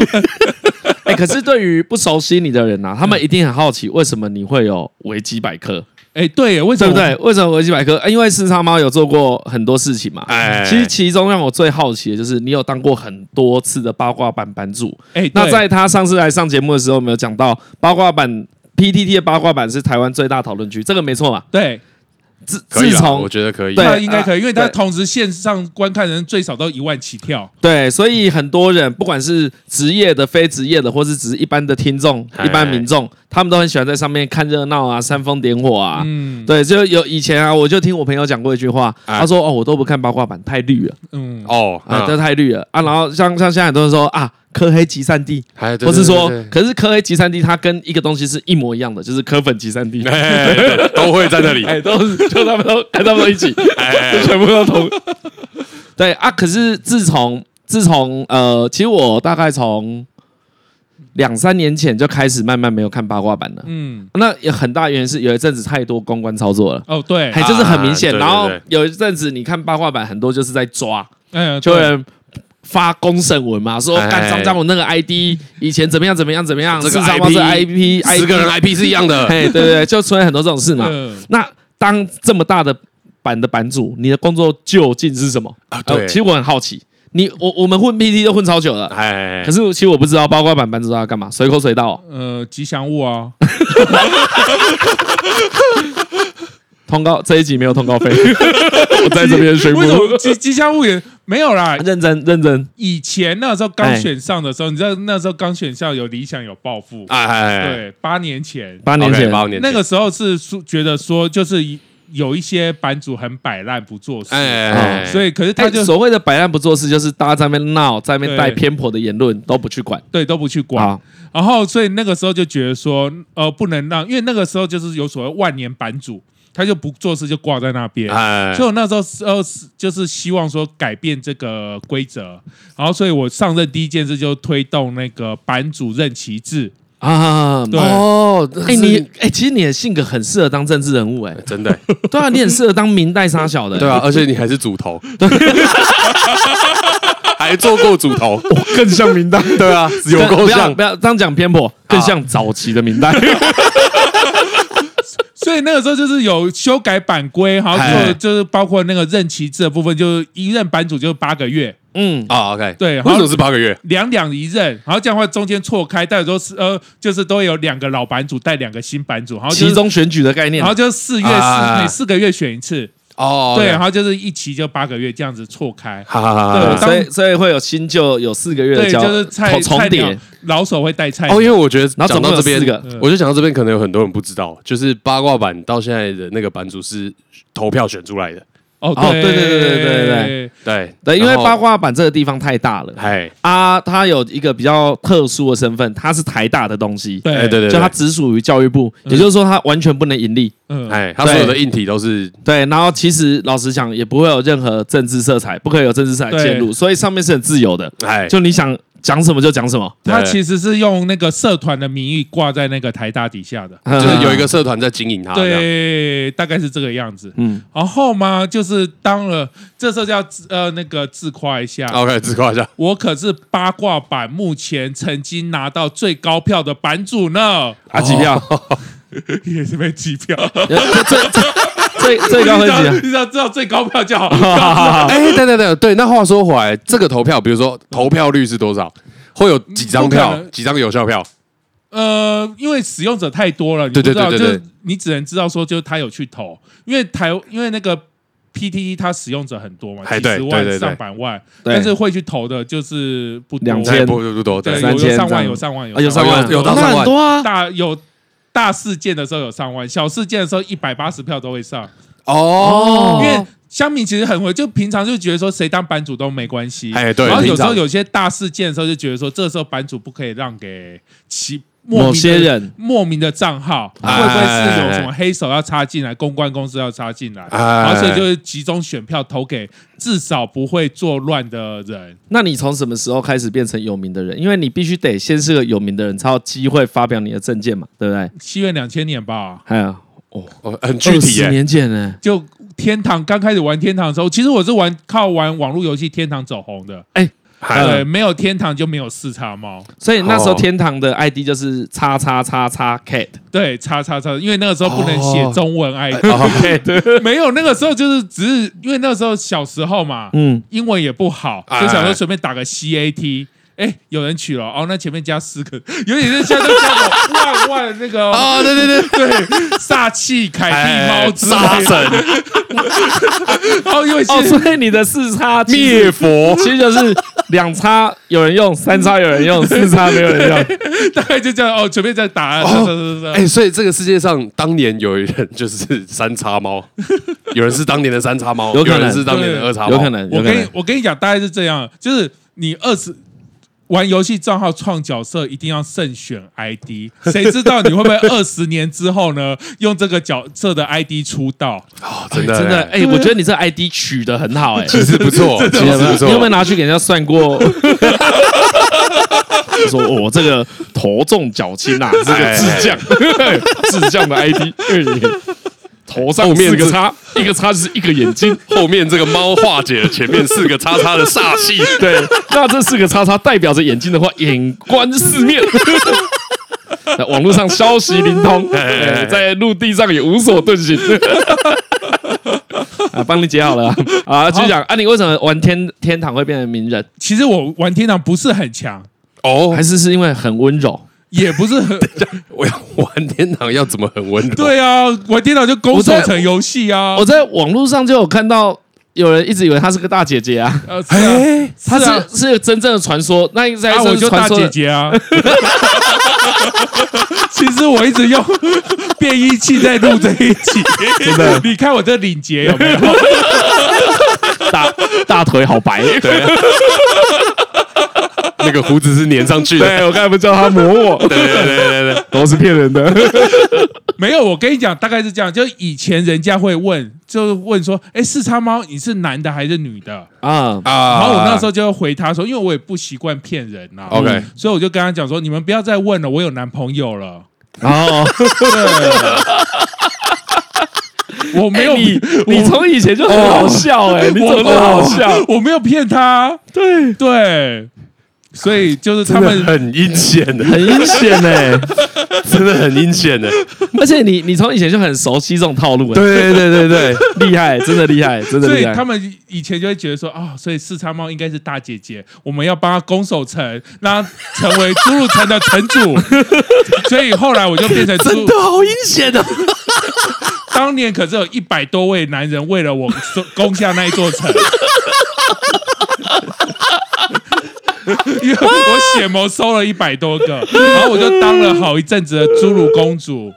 哎，可是对于不熟悉你的人呐，他们一定很好奇，为什么你会有维基百科？哎，对，为什么？对不对？为什么维基百科？因为四叉猫有做过很多事情嘛。哎，其实其中让我最好奇的就是你有当过很多次的八卦版版主。哎，那在他上次来上节目的时候，没有讲到八卦版 PTT 的八卦版是台湾最大讨论区，这个没错吧？对，自可以啦，自从我觉得可以。对那应该可以，因为他对同时线上观看人最少都一万起跳。对，所以很多人不管是职业的、非职业的，或是只是一般的听众、哎一般民众，他们都很喜欢在上面看热闹啊、煽风点火啊。嗯对，就有以前啊，我就听我朋友讲过一句话，哎他说：“哦，我都不看八卦版，太绿了嗯，哦，啊，啊这太绿了啊。”然后像像现在很多人说啊，科黑集散地，哎对或是说可是科黑集散地它跟一个东西是一模一样的，就是科粉集散地。都会在那里。哎，都是就他们都跟他们都一起，就全部都同。对啊，可是自从自从呃，其实我大概从两三年前就开始慢慢没有看八卦版了。嗯，那有很大原因是有一阵子太多公关操作了，哦，对，还就是很明显。然后有一阵子你看八卦版，很多就是在抓，嗯，对就有人发公审文嘛，说哎干张张我那个 ID 以前怎么样怎么样怎么样，这个事实上是 IP 十个人 IP 是一样的。嘿，对对对，就出现很多这种事嘛。嗯。那当这么大的版的版主，你的工作究竟是什么？啊对。呃其实我很好奇，你我我们混 PT 都混超久了，哎可，是其实我不知道八卦版版主要干嘛，随口随到。哦、呃，吉祥物啊，通告这一集没有通告费，我在这边宣布。吉吉祥物也没有啦？认真认真，以前那时候刚哎选上的时候，你知道那时候刚选上有理想有抱负，哎哎，对，八年前。八年前八年前。那个时候是说觉得说就是有一些版主很摆烂不做事，哎哎，所以可是他他就所谓的摆烂不做事，就是大家在那边闹，在那边带偏颇的言论都不去管。对都不去管，啊。然后所以那个时候就觉得说呃不能让，因为那个时候就是有所谓万年版主，他就不做事就挂在那边。哎。所以我那时候是呃就是希望说改变这个规则，然后所以我上任第一件事就推动那个版主任旗制，啊，对。哦，哎、你哎、其实你的性格很适合当政治人物、哎，真的。对啊，你很适合当明代沙小的、对啊，而且你还是主头，还做过主头，更像明代，对啊，有够不要像不要这样讲偏颇，更像早期的明代。所以那个时候就是有修改版规，然后哎就 就是包括那个任期制的部分，就是一任版主就八个月，嗯，啊，OK，对为什么是八个月？两两一任，然后这样的话中间错开，但有时候是呃就是都有两个老版主带两个新版主，然后、就是、期中选举的概念。然后就四月四、啊。每四个月选一次，哦对，然后就是一期就八个月这样子错开。哈哈哈对。所以所以会有新旧有四个月的对，交就是菜重菜鸟叠，老手会带菜。鸟哦，因为我觉得然后总共有讲到这边四个，我就讲到这边，可能有很多人不知道，就是八卦版到现在的那个版主是投票选出来的，哦，哦对对对对对对对。对对，因为八卦版这个地方太大了。哎啊，它有一个比较特殊的身份，它是台大的东西，对。哎对对，就它只属于教育部，也就是说它完全不能盈利。嗯，哎，它所有的硬体都是对，然后其实老实讲，也不会有任何政治色彩，不可以有政治色彩介入，所以上面是很自由的，哎，就你想讲什么就讲什么。他其实是用那个社团的名义挂在那个台大底下的，就是有一个社团在经营它，这样对，大概是这个样子。嗯，然后嘛，就是当了，这时候就要呃那个自夸一下，OK，自夸一下，我可是八卦版目前曾经拿到最高票的版主呢，啊，几票？也是被机票。最 最高分几啊？你知道知道最高票就好。哎，对对对对，那话说回来，这个投票，比如说投票率是多少？会有几张票？几张有效票？呃，因为使用者太多了，你不对对知道，对对对就是你只能知道说，就是他有去投，因为台因为那个 PTT 它使用者很多嘛，哎几十万、对对对对上百万，但是会去投的就是不多，两千哎不不不多，对，三有有上万，有上万，有，有上万，有有到上万很多啊。大有大事件的时候有上万，小事件的时候一百八十票都会上，哦。因为香米其实很会，就平常就觉得说谁当版主都没关系，哎对然后有时候有些大事件的时候就觉得说，这时候版主不可以让给其莫名某些人莫名的账号，会哎不会是有什么黑手要插进来，公关公司要插进来，哎然后所以就是集中选票投给至少不会作乱的人。那你从什么时候开始变成有名的人？因为你必须得先是个有名的人，才有机会发表你的政见嘛，对不对？七月两千年吧，还有哦很具体二十，年前呢？就天堂刚开始玩天堂的时候，其实我是玩靠玩网络游戏天堂走红的。哎，哎对，没有天堂就没有四叉猫。所以那时候哦。天堂的 ID 就是叉叉叉叉 cat，对，叉叉叉，因为那个时候不能写哦中文 ID，、哦 没有那个时候就是只是因为那个时候小时候嘛，嗯，英文也不好，哎。就想说随便打个 CAT。哎，有人取了哦，那前面加四个，有点是像加个万万那个哦，对对对。对，煞气凯蒂猫之杀神，哦，因为哦，所以你的四叉灭佛。其实就是两叉有人用，三叉有人用，四叉没有人用，大概就这样哦，随便再打，哎，所以这个世界上当年有人就是三叉猫，有人是当年的三叉猫，有可能是当年的二叉猫，有可能。我跟你我跟你讲，大概是这样，就是你二十。玩游戏账号创角色一定要慎选 ID，谁知道你会不会二十年之后呢？用这个角色的 ID 出道？哦，真的真的，哎，我觉得你这 ID 取得很好，哎，其实不错，其实不错。你有没有拿去给人家算过？说我这个头重脚轻啊，这个智将，智将的 ID。头上四个叉，一个叉就是一个眼睛，后面这个猫化解了前面四个叉叉的煞气。对，那这四个叉叉代表着眼睛的话，眼观四面。网络上消息灵通，在陆地上也无所遁形。啊，帮你解好了啊！继续讲啊，你为什么玩天天堂会变成名人？其实我玩天堂不是很强哦，还是是因为很温柔。也不是很，我要玩天堂要怎么很温柔？对啊，玩天堂就攻守成游戏啊！我在网络上就有看到有人一直以为她是个大姐姐啊，呃，是啊，她是是个真正的传说，那应该是我就大姐姐啊。其实我一直用变音器在录这一集，真的，你看我这领结有没有？大大腿好白，对。那个胡子是粘上去的，对，我刚才不知道他磨我，对对对对对，都是骗人的。没有，我跟你讲，大概是这样，就以前人家会问，就问说，哎，四叉猫，你是男的还是女的？啊？啊，然后我那时候就回他说，因为我也不习惯骗人呐，OK，所以我就跟他讲说，你们不要再问了，我有男朋友了。哦，我没有，你你从以前就很好笑哎，你怎么那么好笑？我没有骗他，对。对。所以就是他们很阴险的，很阴险呢，真的很阴险 的。而且你你从以前就很熟悉这种套路，对对对对，厉害，真的厉害，真的厉害。所以他们以前就会觉得说啊、哦，所以四叉猫应该是大姐姐，我们要帮她攻守城，让他成为猪肉城的城主。所以后来我就变成真的好阴险的。当年可是有一百多位男人为了我攻下那一座城。因为我血谋收了一百多个，然后我就当了好一阵子的侏儒公主。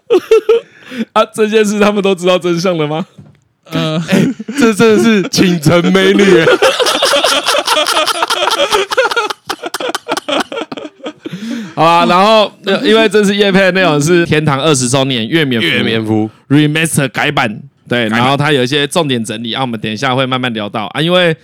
啊，这件事他们都知道真相了吗？呃，欸、这真的是倾城美女。好吧，然后因为这次叶配的内容是《天堂二十周年月免月免服 Remaster 改版，对，然后它有一些重点整理啊，我们等一下会慢慢聊到啊，因为。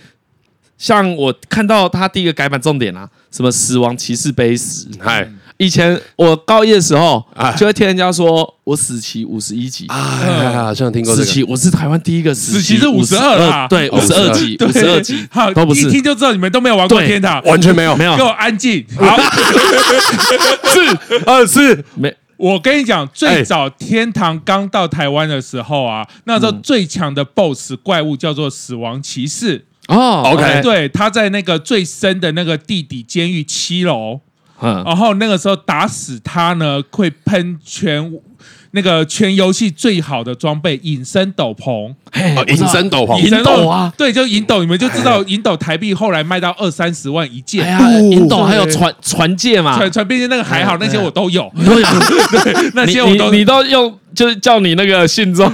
像我看到他第一个改版重点啊，什么死亡骑士碑石，嗨，以前我高一的时候，就会听人家说我死期五十一级，啊，好像听过这个。死期我是台湾第一个死期是五十二啦，对，五十二级，五十二级，好，都不是。一听就知道你们都没有玩过天堂，完全没有，没有，给我安静。好，是二四没。我跟你讲，最早天堂刚到台湾的时候啊，那时候最强的 BOSS 怪物叫做死亡骑士。哦、oh，OK，对，他在那个最深的那个地底监狱七楼，嗯，然后那个时候打死他呢，会喷全那个全游戏最好的装备隐身斗篷，隐身斗篷，银斗啊，对，就银斗，你们就知道银斗台币后来卖到二三十万一件，银斗还有船船戒嘛，传传毕竟那个还好，那些我都有，都有，对，那些我都你都用，就是叫你那个信众，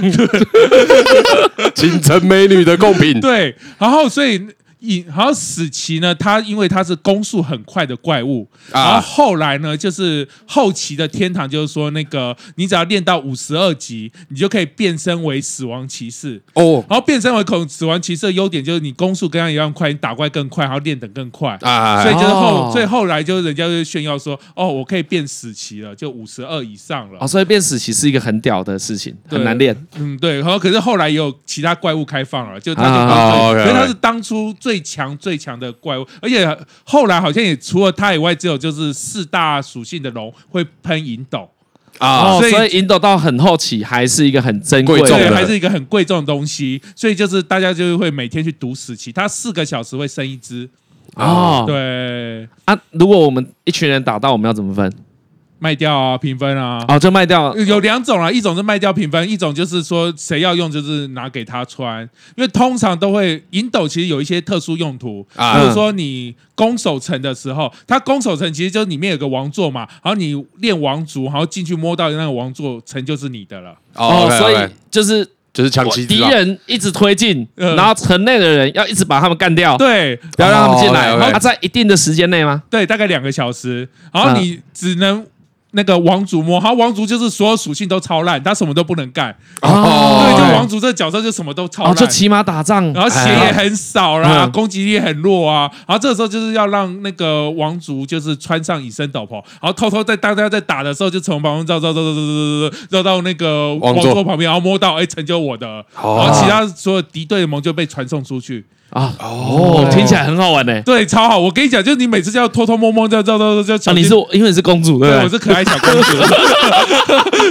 倾城美女的贡品，对，然后所以。以然后死期呢，它因为它是攻速很快的怪物，啊、然后后来呢，就是后期的天堂，就是说那个你只要练到五十二级，你就可以变身为死亡骑士哦。然后变身为恐死亡骑士的优点就是你攻速跟他一样快，你打怪更快，然后练等更快啊。所以就是后，所以后来就是人家就炫耀说，哦，我可以变死棋了，就五十二以上了。哦，所以变死棋是一个很屌的事情，很难练。嗯，对。然后可是后来也有其他怪物开放了，就他就所以他是当初最。最强最强的怪物，而且后来好像也除了它以外，只有就是四大属性的龙会喷银斗。啊，所以银斗到很后期还是一个很珍贵的，还是一个很贵重的东西，所以就是大家就会每天去毒死其他四个小时会生一只。哦，对，啊，如果我们一群人打到，我们要怎么分？卖掉啊，平分啊。哦，就卖掉。有两种啊，一种是卖掉平分，一种就是说谁要用就是拿给他穿，因为通常都会银斗其实有一些特殊用途，啊比如说你攻守城的时候，它攻守城其实就是里面有个王座嘛，然后你练王族，然后进去摸到那个王座城就是你的了。哦，所以就是就是抢旗敌人一直推进，嗯然后城内的人要一直把他们干掉，对不要让他们进来。哦，OK，OK 他在一定的时间内吗？对，大概两个小时，然后你只能。那个王族摸，好王族就是所有属性都超烂，他什么都不能干。哦，对，就王族这个角色就什么都超烂、哦，就骑马打仗，然后血也很少啦，攻击力很弱啊。然后这个时候就是要让那个王族就是穿上隐身斗篷，然后偷偷在大家在打的时候就从旁边绕绕绕绕绕绕绕到那个王座旁边，然后摸到哎成就我的，哦、然后其他所有敌对的盟就被传送出去。啊，哦，听起来很好玩呢。对，超好。我跟你讲，就是你每次就要偷偷摸摸，这样这样这样这样。啊，你是因为你是公主对对，不对？我是可爱小公主。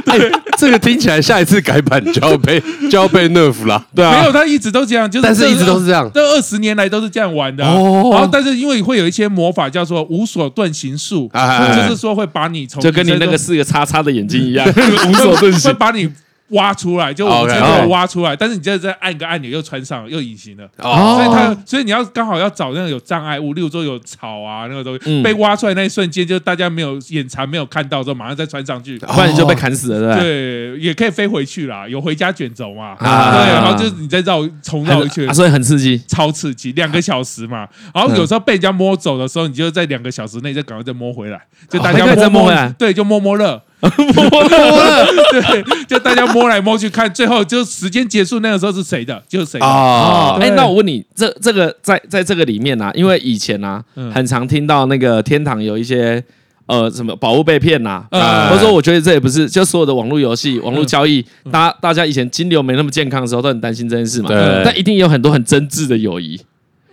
哎，这个听起来下一次改版就要被就要被 nerf 了。对啊，没有，他一直都这样，就是但是一直都是这样这二十年来都是这样玩的啊。哦然后，但是因为会有一些魔法叫做无所遁形术，哎哎哎就是说会把你从就跟你那个四个叉叉的眼睛一样，无所遁会形。把你挖出来，就我们这边 OK 挖出来，但是你现在再按一个按钮又穿上了，又隐形了。哦所以它，所以你要刚好要找那个有障碍物，例如说有草啊那个东西、嗯被挖出来那一瞬间，就大家没有眼馋没有看到之后，马上再穿上去。不然你就被砍死了，对也可以飞回去啦，有回家卷轴嘛。啊对，然后就是你再绕重绕一圈啊，所以很刺激。超刺激，两个小时嘛。然后有时候被人家摸走的时候，你就在两个小时内再赶快再摸回来，就大家 摸摸回来对，就摸摸乐，摸了对，就大家摸来摸去看，最后就时间结束那个时候是谁的，就是谁哦，哎，那我问你，这这个在在这个里面啊，因为以前啊，嗯。很常听到那个天堂有一些呃什么宝物被骗呐，嗯。或者说我觉得这也不是，就所有的网络游戏、网络交易，大家大家以前金流没那么健康的时候，都很担心这件事嘛。对但一定有很多很真挚的友谊，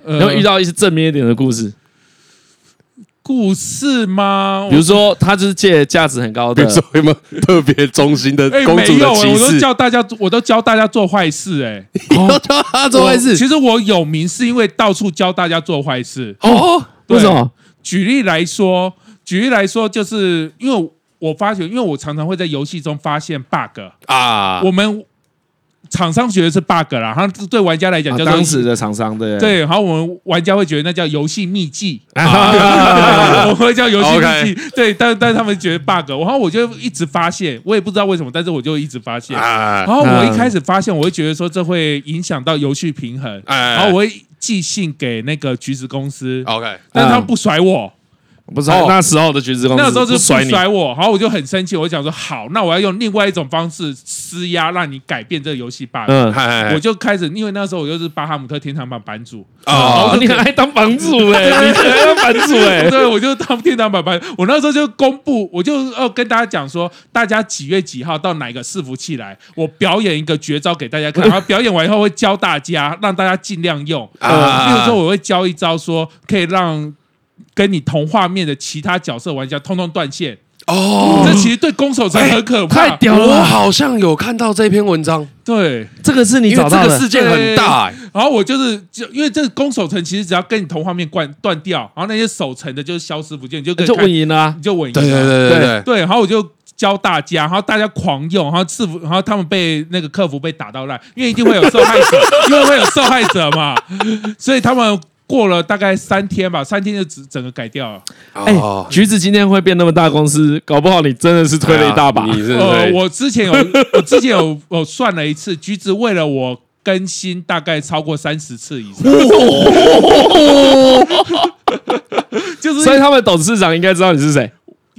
呃然后遇到一些正面一点的故事，故事吗？比如说他就是借价值很高的比如，说有没有特别忠心的 哎，公主没有，我都的骑士？教大家，我都教大家做坏事，哎，要教他做坏事其实我有名是因为到处教大家做坏事。哦，对为什么？举例来说，举例来说，就是因为我发觉，因为我常常会在游戏中发现 bug，啊，我们厂商觉得是 bug 啦，然后对玩家来讲啊叫做当时的厂商对。对，然后我们玩家会觉得那叫游戏秘技，啊。我们会叫游戏秘技，对，但但他们觉得 bug，然后我就一直发现，我也不知道为什么，但是我就一直发现。啊然后我一开始发现，我会觉得说这会影响到游戏平衡，哎。然后我会寄信给那个橘子公司，OK，但他们不甩我。不是那时候的橘子公司，那时候是甩你，甩我，然后我就很生气，我就想说好，那我要用另外一种方式施压，让你改变这个游戏 bug。嗯，嗨我就开始，因为那时候我就是巴哈姆特天堂版版主，啊哦，你很爱当版主哎，你很爱当版主哎，对，我就当天堂版版。我那时候就公布，我就要跟大家讲说，大家几月几号到哪个伺服器来，我表演一个绝招给大家看，然后表演完以后会教大家，让大家尽量用。啊。呃，比如说我会教一招说，可以让跟你同画面的其他角色玩家通通断线。哦，这其实对攻守城很可怕。太屌了。我！好像有看到这篇文章，对，这个是你因为这找到的个事件很大，哎。然后我就是就因为这个攻守城其实只要跟你同画面断断掉，然后那些守城的就是消失不见，你就就稳赢了啊。你就稳赢了。对对对对对，对，然后我就教大家，然后大家狂用，然后伺服，然后他们被那个客服被打到烂，因为一定会有受害者，因为会有受害者嘛，所以他们过了大概三天吧，三天就整整个改掉了。哎哦，橘子今天会变那么大公司，搞不好你真的是推了一大把。呃，我之前有，我之前有我算了一次，橘子为了我更新大概超过三十次以上，就是所以他们董事长应该知道你是谁，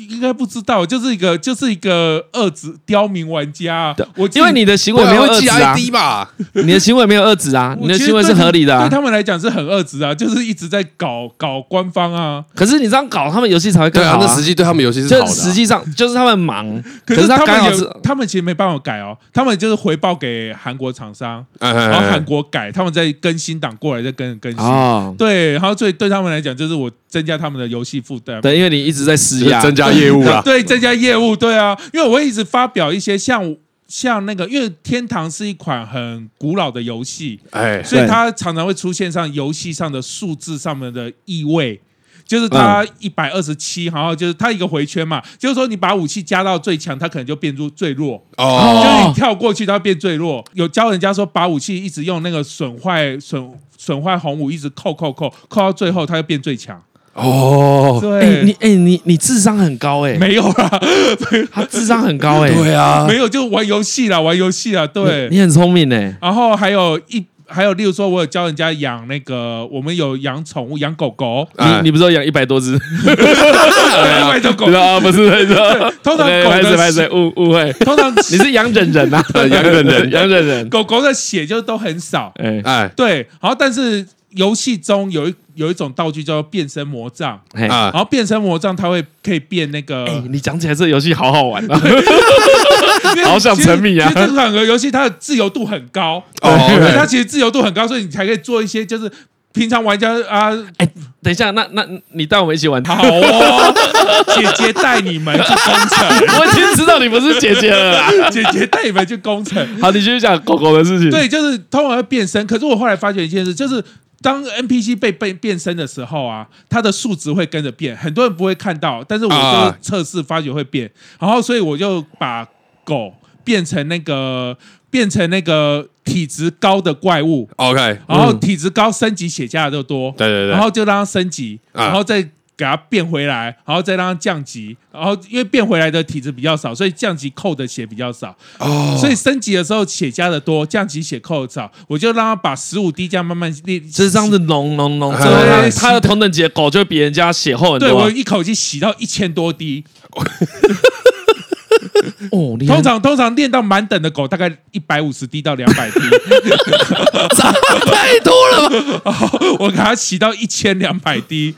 应该不知道，就是一个就是一个二子刁民玩家。我因为你的行为没有二指啊，ID 吧？你的行为没有二指啊，你的行为是合理的啊。对他们来讲是很恶质啊，就是一直在搞搞官方啊。可是你这样搞，他们游戏才会更好，对啊那啊。实际对他们游戏是实际上就是他们忙，可可是是他他们也是有，他们其实没办法改哦，他们就是回报给韩国厂商，哎，然后韩韩国改，他们再更新档过来再跟更新。哦，对，然后所以对他们来讲，就是我增加他们的游戏负担。对，因为你一直在施压，增加业务啦，对，增加业务，对啊，因为我会一直发表一些像像那个，因为天堂是一款很古老的游戏，哎，所以它常常会出现上游戏上的数字上面的意味。就是它一百二十七，然后就是它一个回圈嘛，就是说你把武器加到最强，它可能就变出最弱。哦，就是你跳过去，它会变最弱。有教人家说，把武器一直用那个损坏损损坏红武，一直扣扣扣扣到最后，它就变最强。哦，对，欸、你哎、欸，你你智商很高哎、欸，没有啦，他智商很高哎、欸，对啊，没有就玩游戏啦，玩游戏啦，对，你，你很聪明哎、欸。然后还有一。还有，例如说，我有教人家养那个，我们有养宠物，养狗狗。你你不是说养一百多只？一百多狗啊？不是，通常狗的误误会。通常 你是养忍忍啊？养忍忍，养忍忍。狗狗的血就都很少。哎哎，对。然后，但是游戏中有一有一种道具叫做变身魔杖。然后变身魔杖它会可以变那个。你讲起来这个游戏好好玩啊！好想沉迷啊！这款游戏它的自由度很高哦，它其实自由度很高，所以你才可以做一些就是平常玩家啊。哎，等一下，那那你带我们一起玩？好哦，姐姐带你们去攻城。我已经知道你不是姐姐了啦，姐姐带你们去攻城。好，你继续讲狗狗的事情。对，就是通常会变身，可是我后来发觉一件事，就是当 NPC 被被变身的时候啊，它的数值会跟着变，很多人不会看到，但是我就测试发觉会变，然后所以我就把。狗变成那个变成那个体质高的怪物，OK，然后体质高升级血加的就多，对对对，然后就让它升级，然后再给它变回来，然后再让它降级，然后因为变回来的体质比较少，所以降级扣的血比较少，哦，所以升级的时候血加的多，降级血扣的少，我就让它把十五滴这样慢慢练，这样子浓浓浓，所以它它的同等级的狗就比人家血厚很多，对，我一口气洗到一千多滴。哦，通常通常练到满等的狗大概一百五十滴到两百滴，太多了吧？我给它洗到一千两百滴，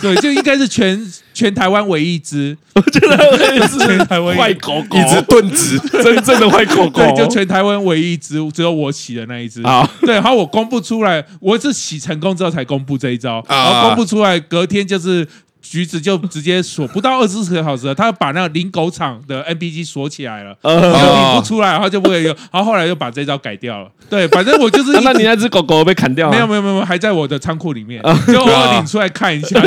对，就应该是全全台湾唯一一只，我觉得是全台湾坏狗狗，一只钝子，真正的坏狗狗，对，就全台湾唯一一只，只有我洗的那一只。啊。对，然后我公布出来，我是洗成功之后才公布这一招，然后公布出来，隔天就是。橘子就直接锁不到二十四个小时，他把那个领狗场的 NPG 锁起来了，就领不出来，然后就不会用。然后后来又把这招改掉了。对，反正我就是。那你那只狗狗被砍掉了？没有没有没有，还在我的仓库里面，就偶尔领出来看一下。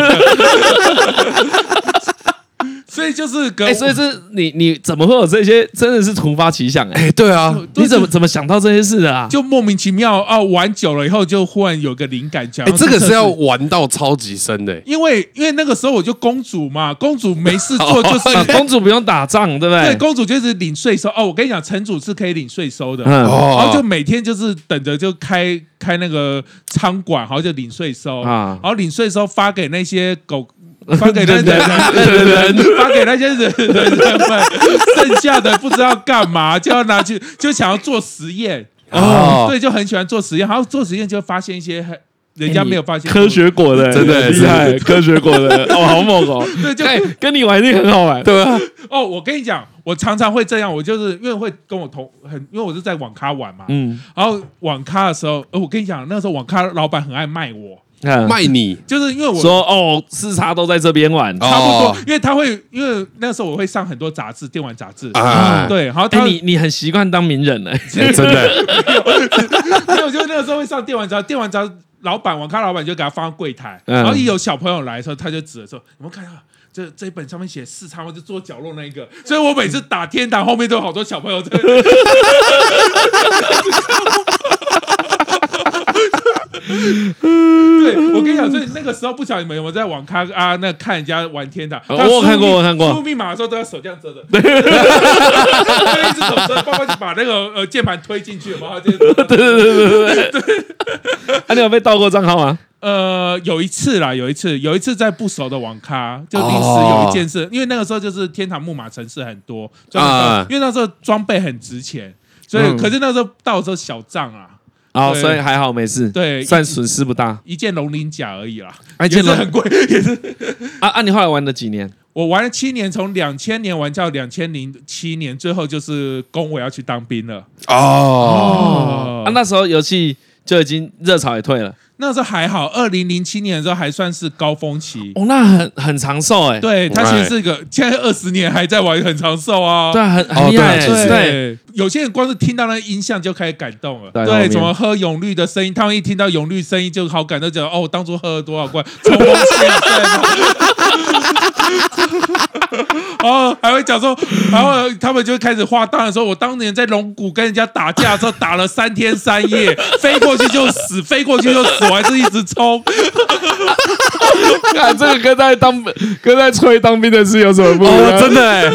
所以就是，哎、欸，所以是你你怎么会有这些？真的是突发奇想哎、欸！对啊，你怎么怎么想到这些事的啊？就莫名其妙啊，玩久了以后就忽然有个灵感，讲哎、欸，这个是要玩到超级深的、欸，因为因为那个时候我就公主嘛，公主没事做 就是、啊、公主不用打仗，对不对？对，公主就是领税收哦。我跟你讲，城主是可以领税收的，嗯、然后就每天就是等着就开开那个仓管，然后就领税收啊，然后领税收发给那些狗。发给那些人，人，人，发给那些人，人人们，剩下的不知道干嘛，就要拿去，就想要做实验。哦，对，就很喜欢做实验，然后做实验就发现一些很人家没有发现科学果的，真的厉害，科学果的。哦，好猛哦，对，就跟你玩一定很好玩，对吧？哦，我跟你讲，我常常会这样，我就是因为会跟我同很，因为我是在网咖玩嘛，嗯，然后网咖的时候，我跟你讲，那时候网咖老板很爱卖我。卖你，就是因为我说哦，四叉都在这边玩，差不多，因为他会，因为那时候我会上很多杂志，电玩杂志。啊，对，然后他你你很习惯当名人呢，真的，没有，就那个时候会上电玩杂志，电玩杂老板网咖老板就给他放柜台，然后一有小朋友来的时候，他就指的时候，有没有看到这这一本上面写四叉，我就坐角落那一个，所以我每次打天堂后面都有好多小朋友在。对，我跟你讲，所以那个时候不晓得你们有没有在网咖啊？那看人家玩天堂，我有看过，我看过。输密码的时候都要手这样遮着，对，一只手遮，包括就把那个呃键盘推进去，有没有？对对对对对对。啊，你有被盗过账号吗？呃，有一次啦，有一次，有一次在不熟的网咖，就临时有一件事，因为那个时候就是天堂木马城市很多，啊，因为那时候装备很值钱，所以可是那时候到的时候小账啊。哦，所以还好没事，对，算损失不大，一件龙鳞甲而已啦，而且很贵，也是。啊啊！你后来玩了几年？我玩了七年，从两千年玩到两千零七年，最后就是公我要去当兵了。哦，啊，那时候游戏就已经热潮也退了。那时候还好，二零零七年的时候还算是高峰期。哦，那很很长寿哎。对，他其实是一个，现在二十年还在玩，很长寿啊。对，很很厉害。对，有些人光是听到那个音像就开始感动了。对，怎么喝永绿的声音？他们一听到永绿声音就好感动，讲哦，我当初喝了多少罐，冲锋陷阵。哦，还会讲说，然后他们就开始画当然说，我当年在龙谷跟人家打架的时候，打了三天三夜，飞过去就死，飞过去就死。我还是一直冲，看这个跟在当跟在吹当兵的事有什么不一样？哦、真的哎，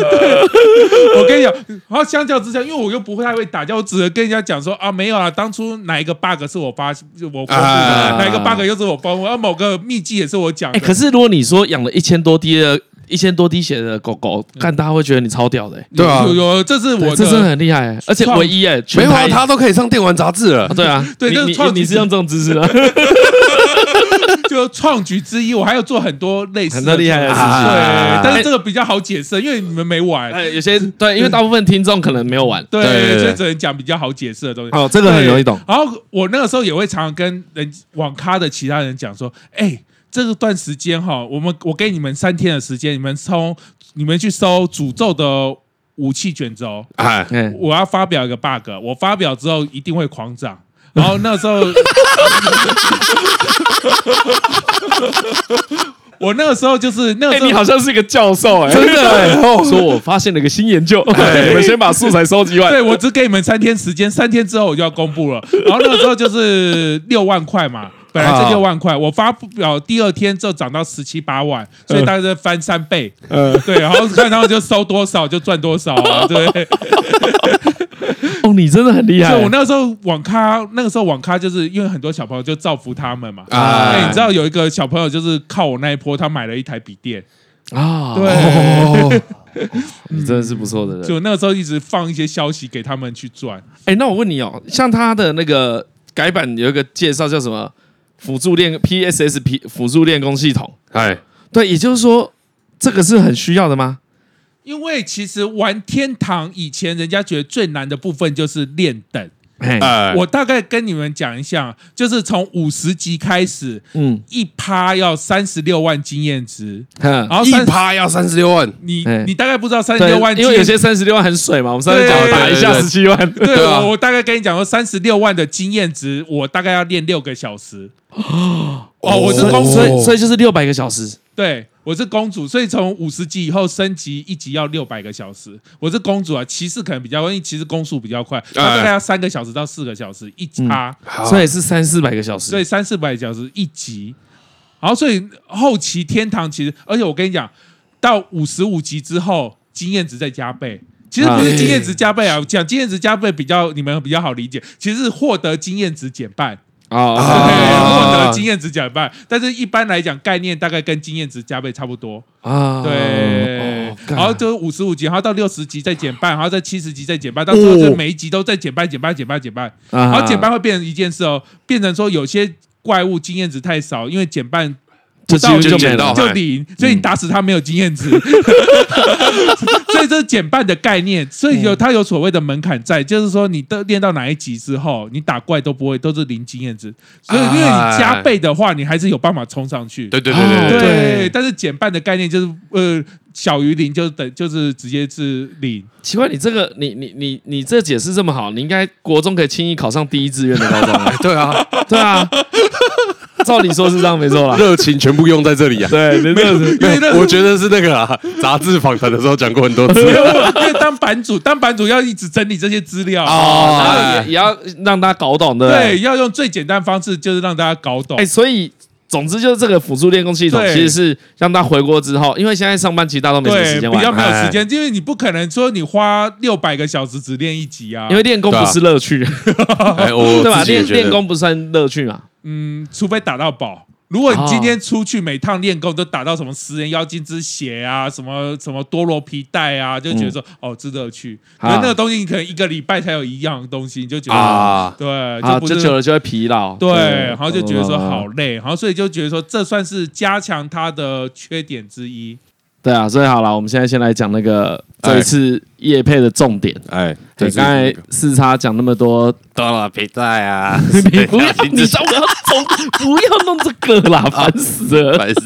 我跟你讲，然后相较之下，因为我又不太会打架，我只能跟人家讲说啊，没有啊，当初哪一个 bug 是我发，我公布的，啊、哪一个 bug 又是我公布，而某个秘籍也是我讲。哎，可是如果你说养了一千多滴的。一千多滴血的狗狗，看大家会觉得你超屌的，对啊，有有，这是我，这真的很厉害，而且唯一哎，没有他都可以上电玩杂志了，对啊，对，你你是用这种姿势啊，就创举之一，我还有做很多类似很多厉害的事情，对，但是这个比较好解释，因为你们没玩，有些对，因为大部分听众可能没有玩，对，所以只能讲比较好解释的东西。哦，这个很容易懂。然后我那个时候也会常常跟人网咖的其他人讲说，哎。这段时间哈，我们我给你们三天的时间，你们从你们去搜诅咒的武器卷轴，啊，我要发表一个 bug，我发表之后一定会狂涨，然后那时候，我那个时候就是那个你好像是一个教授哎，真的哎，说我发现了一个新研究，你们先把素材收集完，对，我只给你们三天时间，三天之后我就要公布了，然后那个时候就是六万块嘛。本来是六万块，我发表第二天就涨到十七八万，所以大概是翻三倍。嗯，对，然后看他们就收多少就赚多少啊，对。哦，你真的很厉害。我那个时候网咖，那个时候网咖就是因为很多小朋友就造福他们嘛。啊，你知道有一个小朋友就是靠我那一波，他买了一台笔电啊。对，你真的是不错的人。就那个时候一直放一些消息给他们去赚。哎，那我问你哦，像他的那个改版有一个介绍叫什么？辅助练 PSSP 辅助练功系统，哎，对，也就是说，这个是很需要的吗？因为其实玩天堂以前，人家觉得最难的部分就是练等。哎，我大概跟你们讲一下，就是从五十级开始，嗯，一趴要三十六万经验值，然后一趴要三十六万，你你大概不知道三十六万，因为有些三十六万很水嘛，我们上次讲打一下十七万，对，我我大概跟你讲说，三十六万的经验值，我大概要练六个小时。哦，我是公主，所以所以就是六百个小时。对，我是公主，所以从五十级以后升级一级要六百个小时。我是公主啊，骑士可能比较，因为骑士攻速比较快，大概要三个小时到四个小时一趴，所以是三四百个小时。所以三四百个小时一级，然后所以后期天堂其实，而且我跟你讲，到五十五级之后经验值再加倍，其实不是经验值加倍啊，讲经验值加倍比较你们比较好理解，其实是获得经验值减半。哦，获得 经验值减半，但是一般来讲，概念大概跟经验值加倍差不多啊。对，然后就五十五级，然后到六十级再减半，然后在七十级再减半，到最后就每一级都在减半、减半、减半、减半。然后减半会变成一件事哦，变成说有些怪物经验值太少，因为减半。就到就减到就零，所以你打死他没有经验值，所以这是减半的概念，所以有它有所谓的门槛在，就是说你都练到哪一级之后，你打怪都不会都是零经验值，所以因为你加倍的话，你还是有办法冲上去。对对对对对，但是减半的概念就是呃小于零就等就是直接是零。奇怪，你这个你你你你这解释这么好，你应该国中可以轻易考上第一志愿的高中。对啊，对啊。照理说是这样没错啦，热情全部用在这里啊。对，没有，因为我觉得是那个啊，杂志访谈的时候讲过很多次。因为当版主，当版主要一直整理这些资料啊，也要让大家搞懂的。对，要用最简单方式，就是让大家搞懂。哎，所以总之就是这个辅助练功系统，其实是让他回国之后，因为现在上班其实大家都没什么时间玩，比较没有时间，因为你不可能说你花六百个小时只练一集啊，因为练功不是乐趣，对吧？练练功不算乐趣嘛。嗯，除非打到宝。如果你今天出去每趟练功都打到什么食人妖精之血啊，什么什么多罗皮带啊，就觉得说、嗯、哦，值得去。可是那个东西你可能一个礼拜才有一样东西，你就觉得、啊、对，就不是、啊、久了就会疲劳。对，然后就觉得说好累，然后所以就觉得说这算是加强它的缺点之一。对啊，所以好了，我们现在先来讲那个这一次叶配的重点。哎，对，刚才四叉讲那么多，多了皮带啊，你不要，你 稍微要从，不要弄这个啦，烦死了，烦死。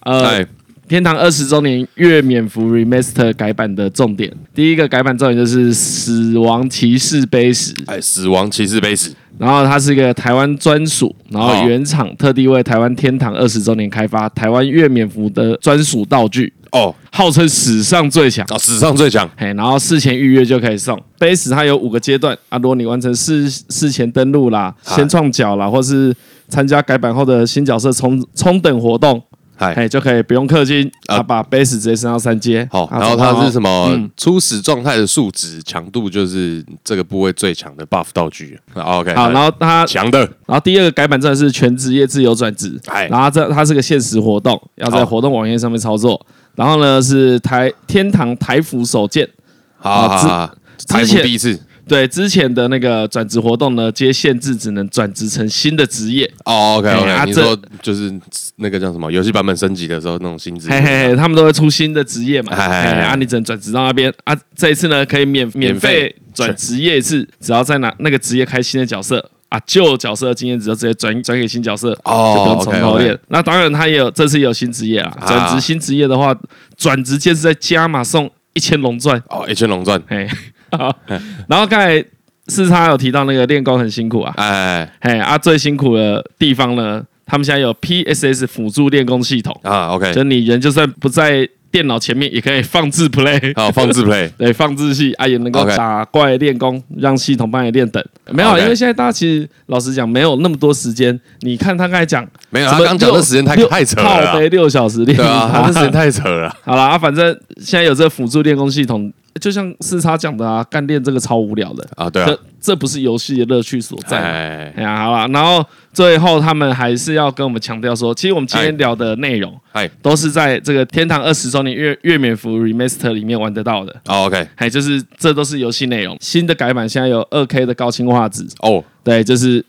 呃，天堂二十周年月免服 remaster 改版的重点，第一个改版重点就是死亡骑士碑石。哎，死亡骑士碑石。然后它是一个台湾专属，然后原厂特地为台湾天堂二十周年开发台湾月免服的专属道具哦，号称史上最强哦，史上最强。嘿，然后事前预约就可以送。杯石它有五个阶段啊，如果你完成事事前登录啦、先创角啦，或是参加改版后的新角色冲冲等活动。哎，就可以不用氪金啊，把 base 直接升到三阶。好，然后它是什么？初始状态的数值强度就是这个部位最强的 buff 道具。OK，好，然后它强的。然后第二个改版真的是全职业自由转职。哎，然后这它是个限时活动，要在活动网页上面操作。然后呢是台天堂台服首见。好，好，台服第一次。对之前的那个转职活动呢，皆限制只能转职成新的职业。哦，OK，OK，你说就是那个叫什么游戏版本升级的时候那种新职业，嘿嘿嘿，他们都会出新的职业嘛。啊，你只能转职到那边啊。这一次呢，可以免免费转职业一次，只要在哪那个职业开新的角色啊，旧角色的经验值就直接转转给新角色，哦，就不用从头练。那当然，他也有这次也有新职业啊。转职新职业的话，转职键是在加码送一千龙钻哦，一千龙钻，嘿。好，然后刚才四叉有提到那个练功很辛苦啊，哎，嘿啊，最辛苦的地方呢，他们现在有 PSS 辅助练功系统。啊，OK，就你人就算不在电脑前面，也可以放置 play，好，放置 play，对，放置戏啊，也能够打怪练功，让系统帮你练等。没有，因为现在大家其实老实讲，没有那么多时间。你看他刚才讲，没有，他刚讲的时间太太扯了，靠背六小时练，对啊，他的时间太扯了。好了啊，反正现在有这个辅助练功系统。就像四叉讲的啊，干练这个超无聊的啊，对啊，这这不是游戏的乐趣所在。哎呀，好了，然后最后他们还是要跟我们强调说，其实我们今天聊的内容，哎，都是在这个天堂二十周年月月免服 remaster 里面玩得到的。OK，还就是这都是游戏内容。新的改版现在有二 K 的高清画质哦，对，就是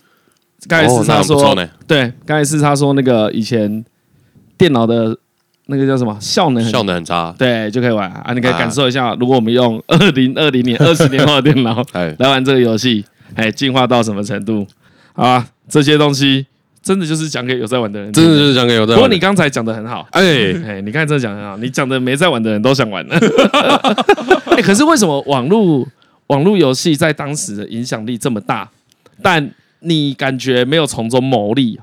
刚才四叉说，对，刚才四叉说那个以前电脑的。那个叫什么？效能效能很差，对，就可以玩啊！你可以感受一下，如果我们用 二零二零年 二十年后的电脑来玩这个游戏，哎，进化到什么程度？好吧，这些东西真的就是讲给有在玩的人，真的就是讲给有在玩。不过你刚才讲的很好，哎哎，你刚才真的讲很好，你讲的没在玩的人都想玩了。哎，可是为什么网络网络游戏在当时的影响力这么大，但你感觉没有从中牟利？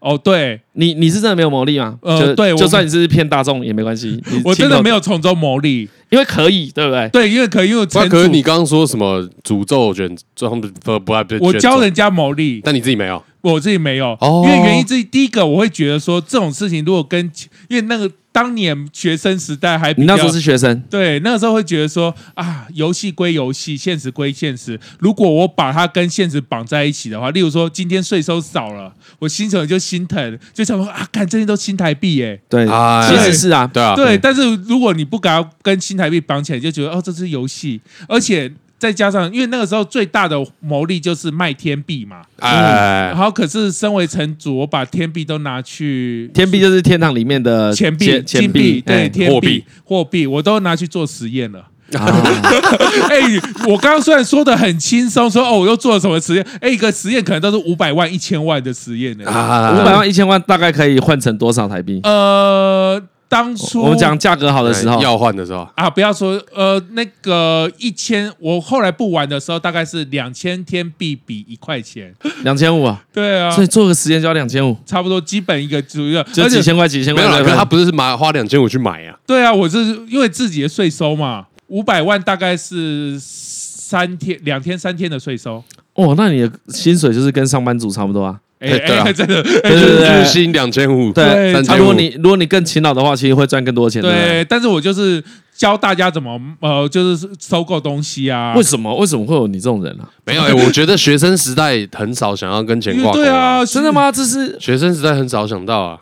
哦，对你，你是真的没有牟利吗？呃，对，就算你是骗大众也没关系。我真的没有从中牟利，因为可以，对不对？对，因为可以，因为那可是你刚刚说什么诅咒卷，这不不不不，我教人家牟利，但你自己没有，我自己没有，因为原因是第一个，我会觉得说这种事情如果跟因为那个。当年学生时代还比较，你那时候是学生，对，那个时候会觉得说啊，游戏归游戏，现实归现实。如果我把它跟现实绑在一起的话，例如说今天税收少了，我心情就心疼，就想说啊，看这些都新台币耶。对，其实是啊，对啊，对。但是如果你不敢跟新台币绑起来，就觉得哦，这是游戏，而且。再加上，因为那个时候最大的牟利就是卖天币嘛，哎，好，可是身为城主，我把天币都拿去，天币就是天堂里面的钱币、金币，对，天币、货币，我都拿去做实验了。哎，我刚刚虽然说的很轻松，说哦，我又做了什么实验？哎，一个实验可能都是五百万、一千万的实验呢。五百万、一千万大概可以换成多少台币？呃。当初我们讲价格好的时候，要换的时候。啊，不要说呃那个一千，我后来不玩的时候大概是两千天币比一块钱，两千五啊，对啊，所以做个时间就要两千五，差不多基本一个主要就几千块几千块，没有啦，可他不是买花两千五去买啊，对啊，我这是因为自己的税收嘛，五百万大概是三天两天三天的税收，哦，那你的薪水就是跟上班族差不多啊。哎，对啊，真的，日薪两千五，对，如果你如果你更勤劳的话，其实会赚更多钱。对，但是我就是教大家怎么呃，就是收购东西啊。为什么？为什么会有你这种人啊？没有，我觉得学生时代很少想要跟钱挂钩。对啊，真的吗？这是学生时代很少想到啊。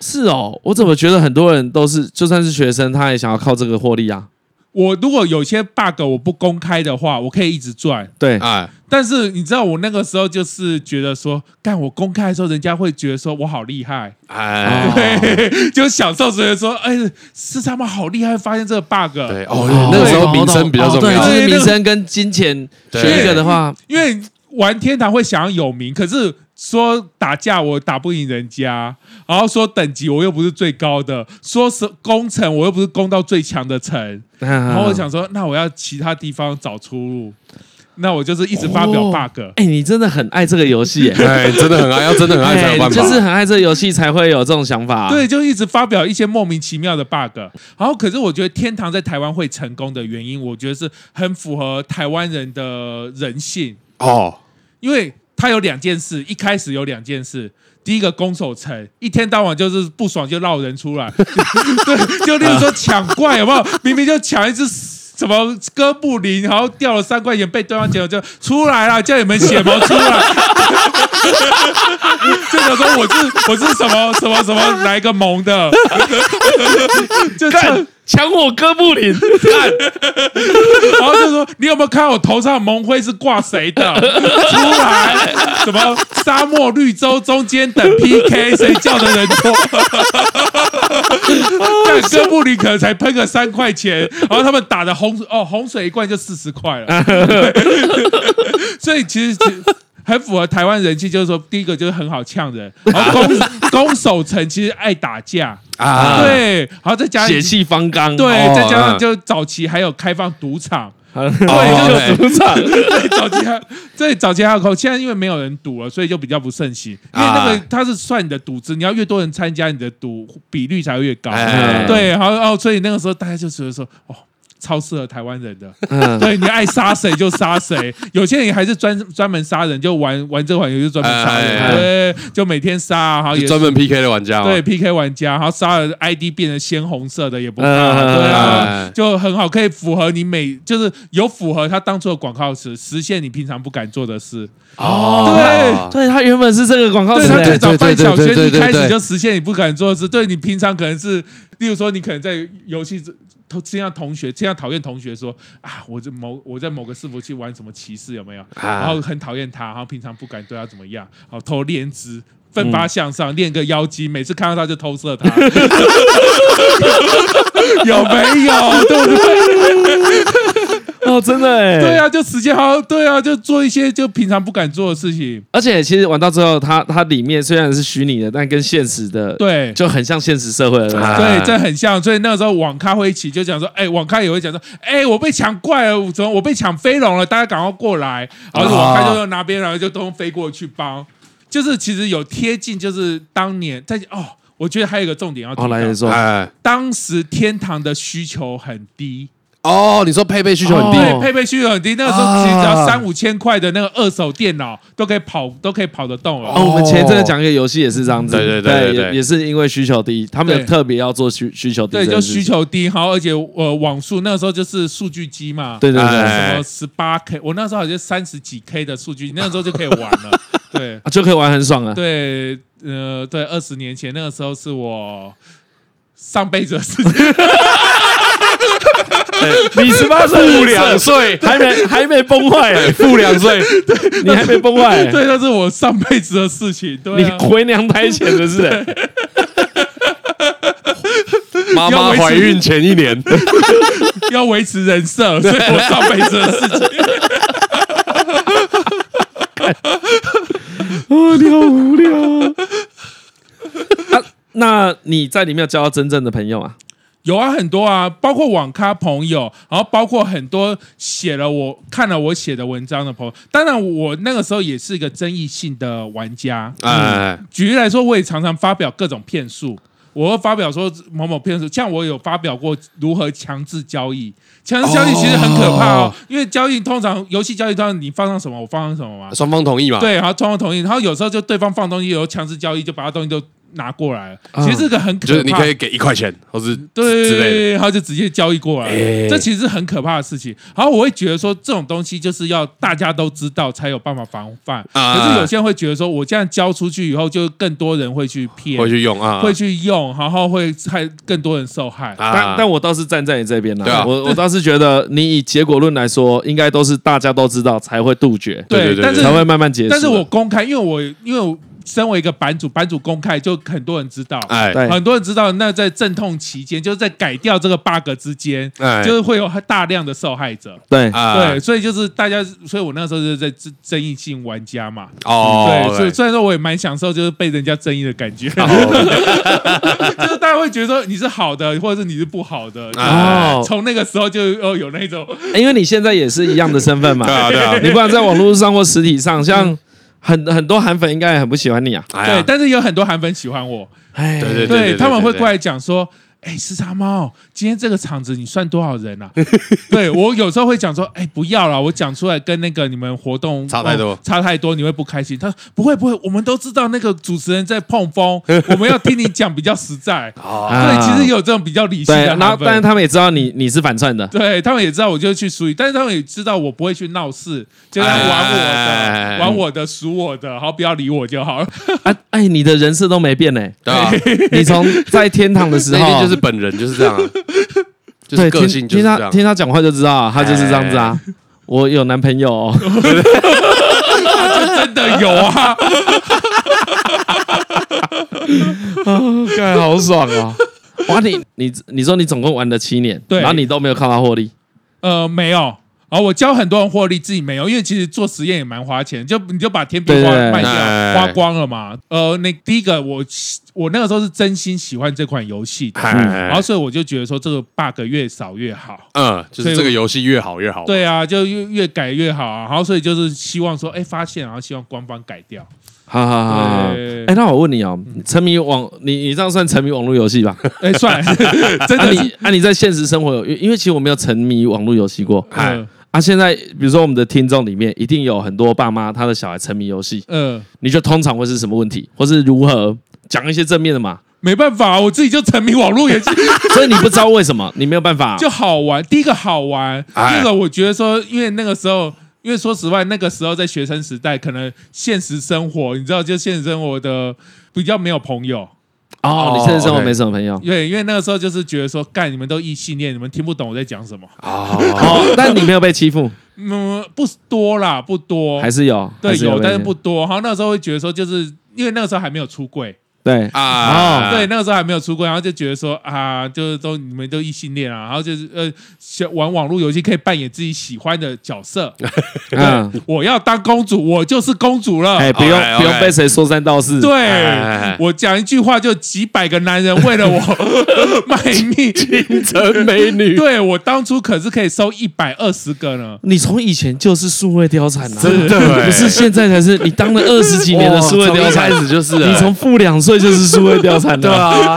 是哦，我怎么觉得很多人都是，就算是学生，他也想要靠这个获利啊。我如果有些 bug 我不公开的话，我可以一直赚。对，哎，但是你知道，我那个时候就是觉得说，干我公开的时候，人家会觉得说我好厉害，哎，对，就享受觉得说，哎，是他们好厉害，发现这个 bug。对，哦，那个时候名声比较重对，要，就是名声跟金钱选一个的话，因为玩天堂会想要有名，可是。说打架我打不赢人家，然后说等级我又不是最高的，说是攻城我又不是攻到最强的城，然后我想说，那我要其他地方找出路，那我就是一直发表 bug。哎，你真的很爱这个游戏，哎，真的很爱，要真的很爱才有办法，就是很爱这个游戏才会有这种想法。对，就一直发表一些莫名其妙的 bug。然后，可是我觉得天堂在台湾会成功的原因，我觉得是很符合台湾人的人性哦，因为。他有两件事，一开始有两件事。第一个攻守城，一天到晚就是不爽就闹人出来，对，就例如说抢怪，有没有？明明就抢一只什么哥布林，然后掉了三块钱被对方捡了，就出来了，叫你们血盟出来，就想说我是我是什么什么什么哪一个盟的，就这抢我哥布林，看，然后就说你有没有看我头上的盟徽是挂谁的？出来，什么沙漠绿洲中间等 PK，谁叫的人多？但哥布林可能才喷个三块钱，然后他们打的洪哦洪水一罐就四十块了，所以其实很符合台湾人气，就是说第一个就是很好呛人，然后攻 攻守城其实爱打架。啊，对，然后再加上血气方刚，对，再加上就早期还有开放赌场，对，就有赌场，对，早期还对早期还有口，现在因为没有人赌了，所以就比较不盛行，因为那个他是算你的赌资，你要越多人参加，你的赌比率才会越高，对，然后哦，所以那个时候大家就觉得说，哦。超适合台湾人的，嗯、对，你爱杀谁就杀谁。有些人还是专专门杀人，就玩玩这款游戏专门杀人，哎哎哎。对，就每天杀，然后也专门 PK 的玩家，对 PK 玩家，然后杀了 ID 变成鲜红色的也不怕，嗯、对啊，嗯、就很好，可以符合你每就是有符合他当初的广告词，实现你平常不敢做的事。哦，对，对他原本是这个广告词，他最早办小学一开始就实现你不敢做的事。对你平常可能是，例如说你可能在游戏这样同学这样讨厌同学说啊，我在某我在某个伺服器玩什么骑士有没有？然后很讨厌他，然后平常不敢对他怎么样，好偷练姿，奋发向上，练个妖姬，每次看到他就偷射他 有没有？对不对？哦，真的哎，对啊，就时间好，对啊，就做一些就平常不敢做的事情。而且其实玩到最后，它它里面虽然是虚拟的，但跟现实的对就很像现实社会的。对，这很像。所以那个时候网咖会一起就讲说，哎，网咖也会讲说，哎，我被抢怪了，怎么我被抢飞龙了？大家赶快过来。然后网咖就拿边，然后就都飞过去帮。就是其实有贴近，就是当年在哦，我觉得还有一个重点要提到，说，当时天堂的需求很低。哦，你说配备需求很低，对，配备需求很低。那个时候其实只要三五千块的那个二手电脑都可以跑，都可以跑得动了。哦，我们前一阵讲一个游戏也是这样子，对对对对，也是因为需求低，他们特别要做需需求低。对，就需求低，好，而且呃网速那个时候就是数据机嘛，对对对，什么十八 K，我那时候好像三十几 K 的数据，那个时候就可以玩了，对，就可以玩很爽了。对，呃，对，二十年前那个时候是我上辈子的事情。你十八岁，负两岁，还没还没崩坏，负两岁，对，你还没崩坏，对，那是我上辈子的事情，对，你回娘胎前的事，妈妈怀孕前一年，要维持人设，所以我上辈子的事情。哦，你好无聊啊！那你在里面有交到真正的朋友啊？有啊，很多啊，包括网咖朋友，然后包括很多写了我看了我写的文章的朋友。当然，我那个时候也是一个争议性的玩家。嗯，举例来说，我也常常发表各种骗术。我会发表说某某骗术，像我有发表过如何强制交易。强制交易其实很可怕哦，因为交易通常游戏交易通常你放上什么，我放上什么嘛，双方同意嘛。对，然后双方同意，然后有时候就对方放东西，有强制交易就把他东西都。拿过来其实这个很可怕，就是你可以给一块钱，或是对之类的。然后就直接交易过来，哎。这其实是很可怕的事情。然后我会觉得说，这种东西就是要大家都知道才有办法防范。啊。可是有些人会觉得说，我这样交出去以后，就更多人会去骗，会去用啊，会去用，然后会害更多人受害。啊。但但我倒是站在你这边呢、我我倒是觉得你以结果论来说，应该都是大家都知道才会杜绝，对对对但是才会慢慢结束。但是我公开，因为我因为我身为一个版主，版主公开就很多人知道，哎。对。很多人知道。那在阵痛期间，就是在改掉这个 bug 之间，哎。就是会有大量的受害者。对。啊。对，所以就是大家，所以我那时候就是在争争议性玩家嘛。哦，对，所以虽然说我也蛮享受，就是被人家争议的感觉，哦 就是大家会觉得说你是好的，或者是你是不好的。啊哦。从那个时候就哦有那种，因为你现在也是一样的身份嘛，对啊对啊。你不管在网络上或实体上，像很很多韩粉应该也很不喜欢你啊，哎对，但是有很多韩粉喜欢我，哎，对对对对他们会过来讲说。哎，时差猫，今天这个场子你算多少人啊？对我有时候会讲说，哎，不要了，我讲出来跟那个你们活动差太多哦差太多，你会不开心。他说不会不会，我们都知道那个主持人在碰风，我们要听你讲比较实在。对，其实有这种比较理性，的然后但是他们也知道你你是反串的，对他们也知道我就去输赢，但是他们也知道我不会去闹事，就在玩我的，哎玩我的，数我的，好不要理我就好了。啊，哎，你的人设都没变呢，对啊，你从在天堂的时候就是本人就是这样啊，就是个性就是这样。听听他听他讲话就知道啊，他就是这样子啊。我有男朋友哦，就 真的有啊，干好爽啊！哇，你你你说你总共玩了七年，对然后你都没有靠他获利，呃，没有。然后我教很多人获利，自己没有，因为其实做实验也蛮花钱，就你就把天平花卖掉，哎花光了嘛。呃，那第一个我我那个时候是真心喜欢这款游戏的，哎然后所以我就觉得说这个 bug 越少越好。嗯，就是这个游戏越好越好。对啊，就越越改越好啊。然后所以就是希望说，哎，发现，然后希望官方改掉。好好好哎，那我问你哦，沉迷网你你这样算沉迷网络游戏吧？哎，算了，真啊的是你啊你在现实生活有，因为其实我没有沉迷网络游戏过。啊，现在比如说我们的听众里面，一定有很多爸妈他的小孩沉迷游戏，嗯，你就通常会是什么问题，或是如何讲一些正面的嘛？没办法，我自己就沉迷网络游戏，所以你不知道为什么，你没有办法。就好玩。第一个好玩，第哎二个我觉得说，因为那个时候，因为说实话，那个时候在学生时代，可能现实生活，你知道，就现实生活的比较没有朋友。哦，你现实生活没什么朋友。对，因为那个时候就是觉得说，干你们都异性恋，你们听不懂我在讲什么。哦，哦，但你没有被欺负，嗯，不多啦，不多，还是有？对有，但是不多。然后那时候会觉得说，就是因为那个时候还没有出柜。对啊，对，那个时候还没有出柜，然后就觉得说啊，就是都你们都异性恋啊，然后就是呃，想玩网络游戏可以扮演自己喜欢的角色。嗯，我要当公主，我就是公主了。哎，不用不用被谁说三道四。对哎我讲一句话，就几百个男人为了我 卖命。京城美女，对我当初可是可以收一百二十个呢。你从以前就是数位貂蝉啊，真的哎不是现在才是。你当了二十几年的数位貂蝉一开蝉，始就是你从负两岁就是数位貂蝉的。对啊，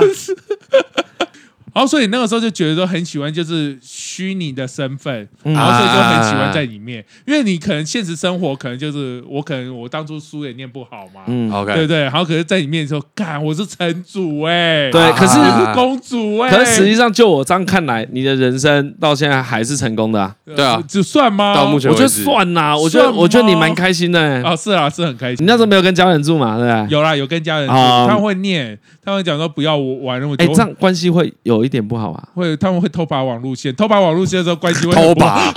然后所以那个时候就觉得说很喜欢，就是虚拟的身份，嗯然后所以就很喜欢在里面，因为你可能现实生活可能就是我可能我当初书也念不好嘛，嗯，对不 OK，对对？然后可是在里面的时候，干我是城主哎、对，可是我是公主哎、可是实际上就我这样看来，你的人生到现在还是成功的啊。呃对啊只算吗？到目前我觉得算啦，我觉得我觉得你蛮开心的欸。啊，是啊，是很开心。你那时候没有跟家人住嘛，对不对？有啦，有跟家人住，啊他们会念，他们会讲说不要玩那么哎，久，这样关系会有一点不好啊。会他们会 偷拔网路线，偷拔网路线的时候关系会偷拔，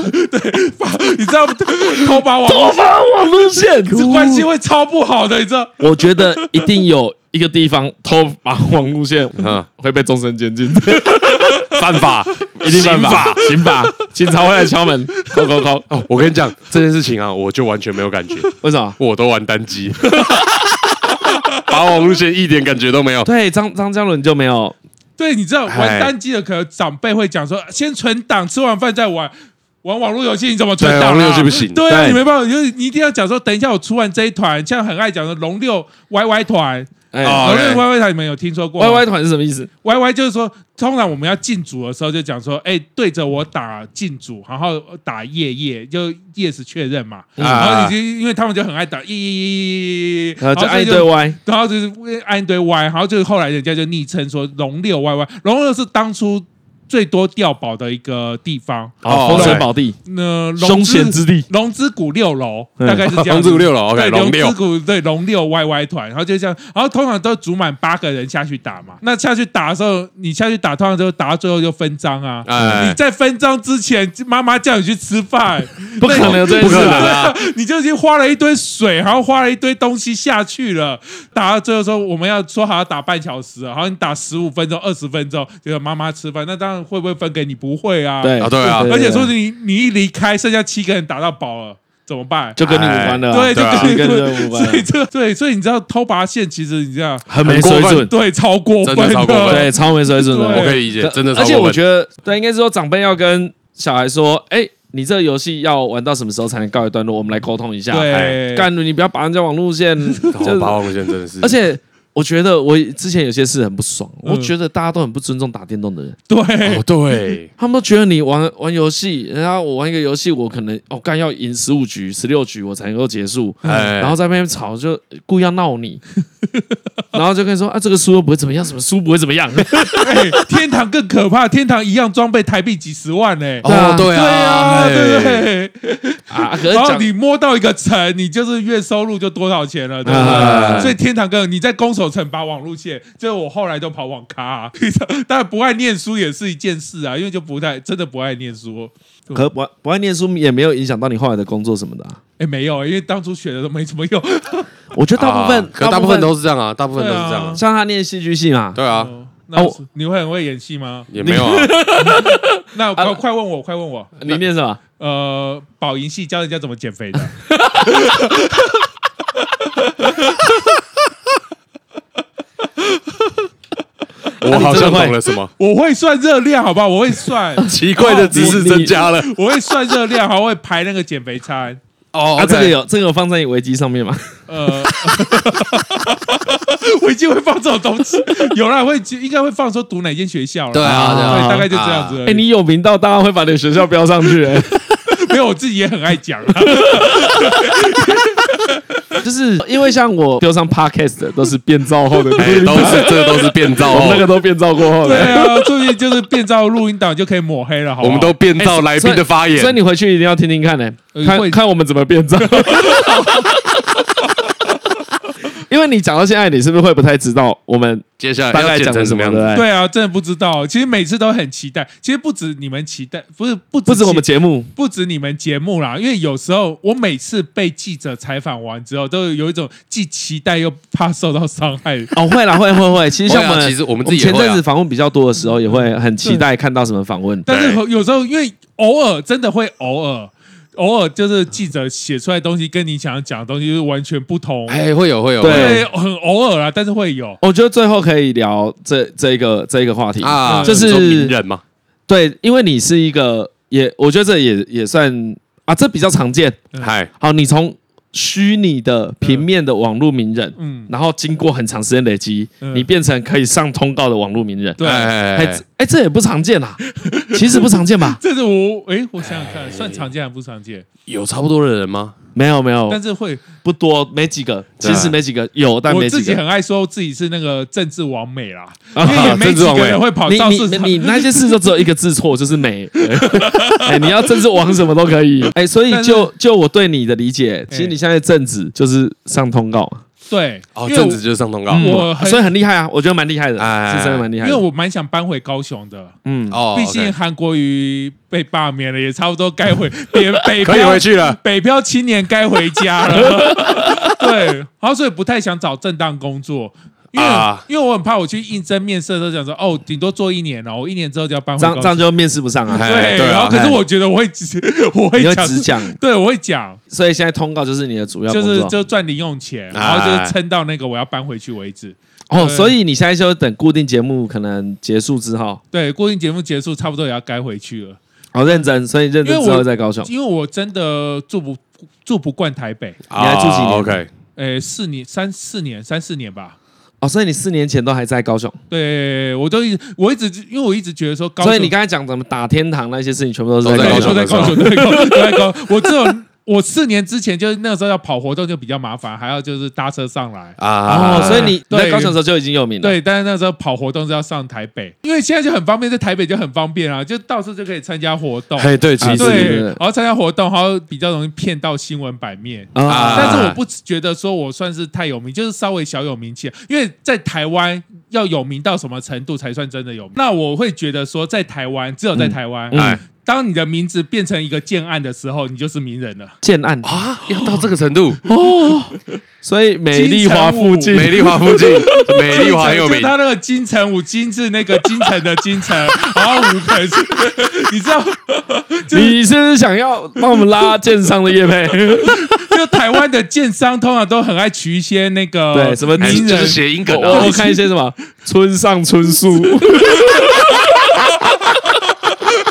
你知道偷拔网路线。网路线。这关系会超不好的，你知道？我觉得一定有一个地方偷把网路线，嗯，会被终身监禁，犯法，一定犯法，刑法，警察会来敲门，扣扣扣。哦，我跟你讲这件事情啊，我就完全没有感觉，为什么？我都玩单机，把网路线一点感觉都没有。对，张张嘉伦就没有。对，你知道玩哎单机的，可能长辈会讲说，先存档，吃完饭再玩。玩网络游戏你怎么存档、啊？对网络游戏不行对啊，对你没办法，就是你一定要讲说，等一下我出完这一团，像很爱讲的龙六 YY 团，哎哦龙六 OK Y Y 团你们有听说过吗，Y Y 团是什么意思？Y Y 就是说，通常我们要进组的时候就讲说，哎，对着我打进组，然后打夜夜，就 yes 确认嘛。啊然后已经因为他们就很爱打夜夜夜夜夜，然后就按一堆 Y，然后就是按一堆 Y，然后就是后来人家就昵称说龙六 Y Y，龙六是当初最多掉宝的一个地方。哦，风水宝地，那凶龙险之地。龙之谷六楼嗯大概是这样子，龙之谷六楼，OK，对，龙之谷对龙六 Y Y 团，然后就这样，然后通常都组满八个人下去打嘛。那下去打的时候，你下去打，通常就打到最后就分赃啊。哎你在分赃之前，妈妈叫你去吃饭，不可能不可！能啊！你就已经花了一堆水，然后花了一堆东西下去了。打到最后说我们要说好要打半小时，然后你打十五分钟、二十分钟，就让妈妈吃饭，那当然会不会分给你？不会啊。对啊对啊而且说你你一离开，剩下七个人打到饱了，怎么办？就跟你无关了啊，对，就跟你无关所以这对，所以你知道偷拔线，其实你知道，很没水准，对，超过分真的超过分对，超没水准的。我可以理解，真的超而且。我觉得，对，应该是说长辈要跟小孩说，哎，你这个游戏要玩到什么时候才能告一段落？我们来沟通一下。对，干，你不要把人家网路线，就是八王线真的是，而且我觉得我之前有些事很不爽，嗯。我觉得大家都很不尊重打电动的人，对。哦，对，他们都觉得你玩玩游戏，然后我玩一个游戏，我可能哦干要赢十五局、十六局我才能够结束，哎，然后在那边吵，就故意要闹你，然后就跟你说啊这个输又不会怎么样，什么输不会怎么样，哎天堂更可怕，天堂一样装备台币几十万呢。哦，对对啊，对？啊，可是然后你摸到一个城，你就是月收入就多少钱了，对不哎对？所以天堂哥你在攻守城把网路线，就是我后来都跑网咖啊。当然不爱念书也是一件事啊，因为就不太真的不爱念书。可不爱不爱念书也没有影响到你后来的工作什么的啊。哎，没有，因为当初学的都没什么用。我觉得大部分啊，可大部分都是这样啊，大部分都是这样，像他念戏剧系嘛，对啊，哦那我你会很会演戏吗？也没有啊，那快快问我，快问我。你念什么？呃，保银系教人家怎么减肥的。我好像懂了什么 我会算热量，好不好？我会算，奇怪的知识增加了。我会算热量，还会排那个减肥餐。哦啊，这个有这个有放在你维基上面吗？呃，我已经会放这种东西，有啦，会应该会放说读哪间学校了。对啊对啊大概就这样子。哎，你有名到大家会把你的学校标上去，哎 没有，我自己也很爱讲啊。就是因为像我丢上 podcast 的都是变造后的都是这个都是变造后那个都变造过后的。对啊，注意就是变造录音档就可以抹黑了，好好？我们都变造来宾的发言所以，你回去一定要听听看呢，看看我们怎么变造。因为你讲到现在，你是不是会不太知道我们接下来大概讲成的什么？样子？对啊，真的不知道。其实每次都很期待，其实不止你们期待，不是不不止我期们节目，不止你们节目啦，因为有时候我每次被记者采访完之后，都有一种既期待又怕受到伤害。哦，会啦，会会会。其实像我们，啊其实我们自己也前阵子访问比较多的时候，也会很期待看到什么访问。但是有时候因为偶尔真的会偶尔偶尔就是记者写出来的东西跟你想要讲的东西就是完全不同，哎，会有会有对。会有对，很偶尔啦，但是会有。我觉得最后可以聊这这一个这一个话题。啊，就是名人嘛，对，因为你是一个，也我觉得这也也算啊，这比较常见。嗨，好，你从虚拟的平面的网络名人，嗯，然后经过很长时间累积，嗯你变成可以上通告的网络名人。对。哎哎这哎，这也不常见啦，其实不常见吧？这是我哎，我想想看，算常见还不常见？有差不多的人吗？没有没有，但是会，不多，没几个，其实没几个，有但我没几个。自己很爱说自己是那个政治王美啦，啊因为也没几个政治王美人会跑你你造市场。你那些事就只有一个字错，就是美。哎，你要政治王什么都可以。哎，所以就就我对你的理解，其实你现在政治就是上通告嘛，对，哦，因为正职就是上通告。嗯我很所以很厉害啊，我觉得蛮厉害的，哎是真的蛮厉害的。因为我蛮想搬回高雄的，嗯，哦，毕竟 OK 韩国瑜被罢免了，也差不多该回北北 可以漂回去了。北漂青年该回家了。对，然后所以不太想找正当工作。因为、啊因为我很怕我去应征面试的时候讲说，哦，顶多做一年哦，我一年之后就要搬回这样雄。这样就面试不上啊。哎对，然后可是我觉得我会只我会你会讲只讲，对，我会讲，所以现在通告就是你的主要工作。就是就赚零用钱，然后就是撑到那个我要搬回去为止。哦，对所以你现在就等固定节目可能结束之后，对，固定节目结束，差不多也要该回去了，好认真，所以认真之因为我后在高雄。因为我真的住不住不惯台北。你还住几年哦？OK，诶，四年、三四年、三四年吧。哦，所以你四年前都还在高雄，对我都一直我一直因为我一直觉得说高雄，所以你刚才讲怎么打天堂那些事情，全部都是在高雄都在高雄，都在高雄，都在高雄。我只有我四年之前就是那个时候要跑活动就比较麻烦，还要就是搭车上来。啊，哦，所以你在高雄的时候就已经有名了。对，但是那时候跑活动是要上台北，因为现在就很方便，在台北就很方便啊，就到处就可以参加活动。嘿，对，其啊实对对，然后参加活动，然后比较容易骗到新闻版面。啊但是我不觉得说我算是太有名，就是稍微小有名气，因为在台湾要有名到什么程度才算真的有名？那我会觉得说，在台湾只有在台湾，当你的名字变成一个建案的时候，你就是名人了。建案。啊，要到这个程度，哦，所以美丽华附近，美丽华附近，美丽华很有名。就他那个金城武，金是那个金城的金城，然后武可是，你知道，就是你是不是想要帮我们拉建商的业配？就台湾的建商通常都很爱取一些那个对，什么哎名人。就是谐音梗啊。我，看一些什么？村上春树，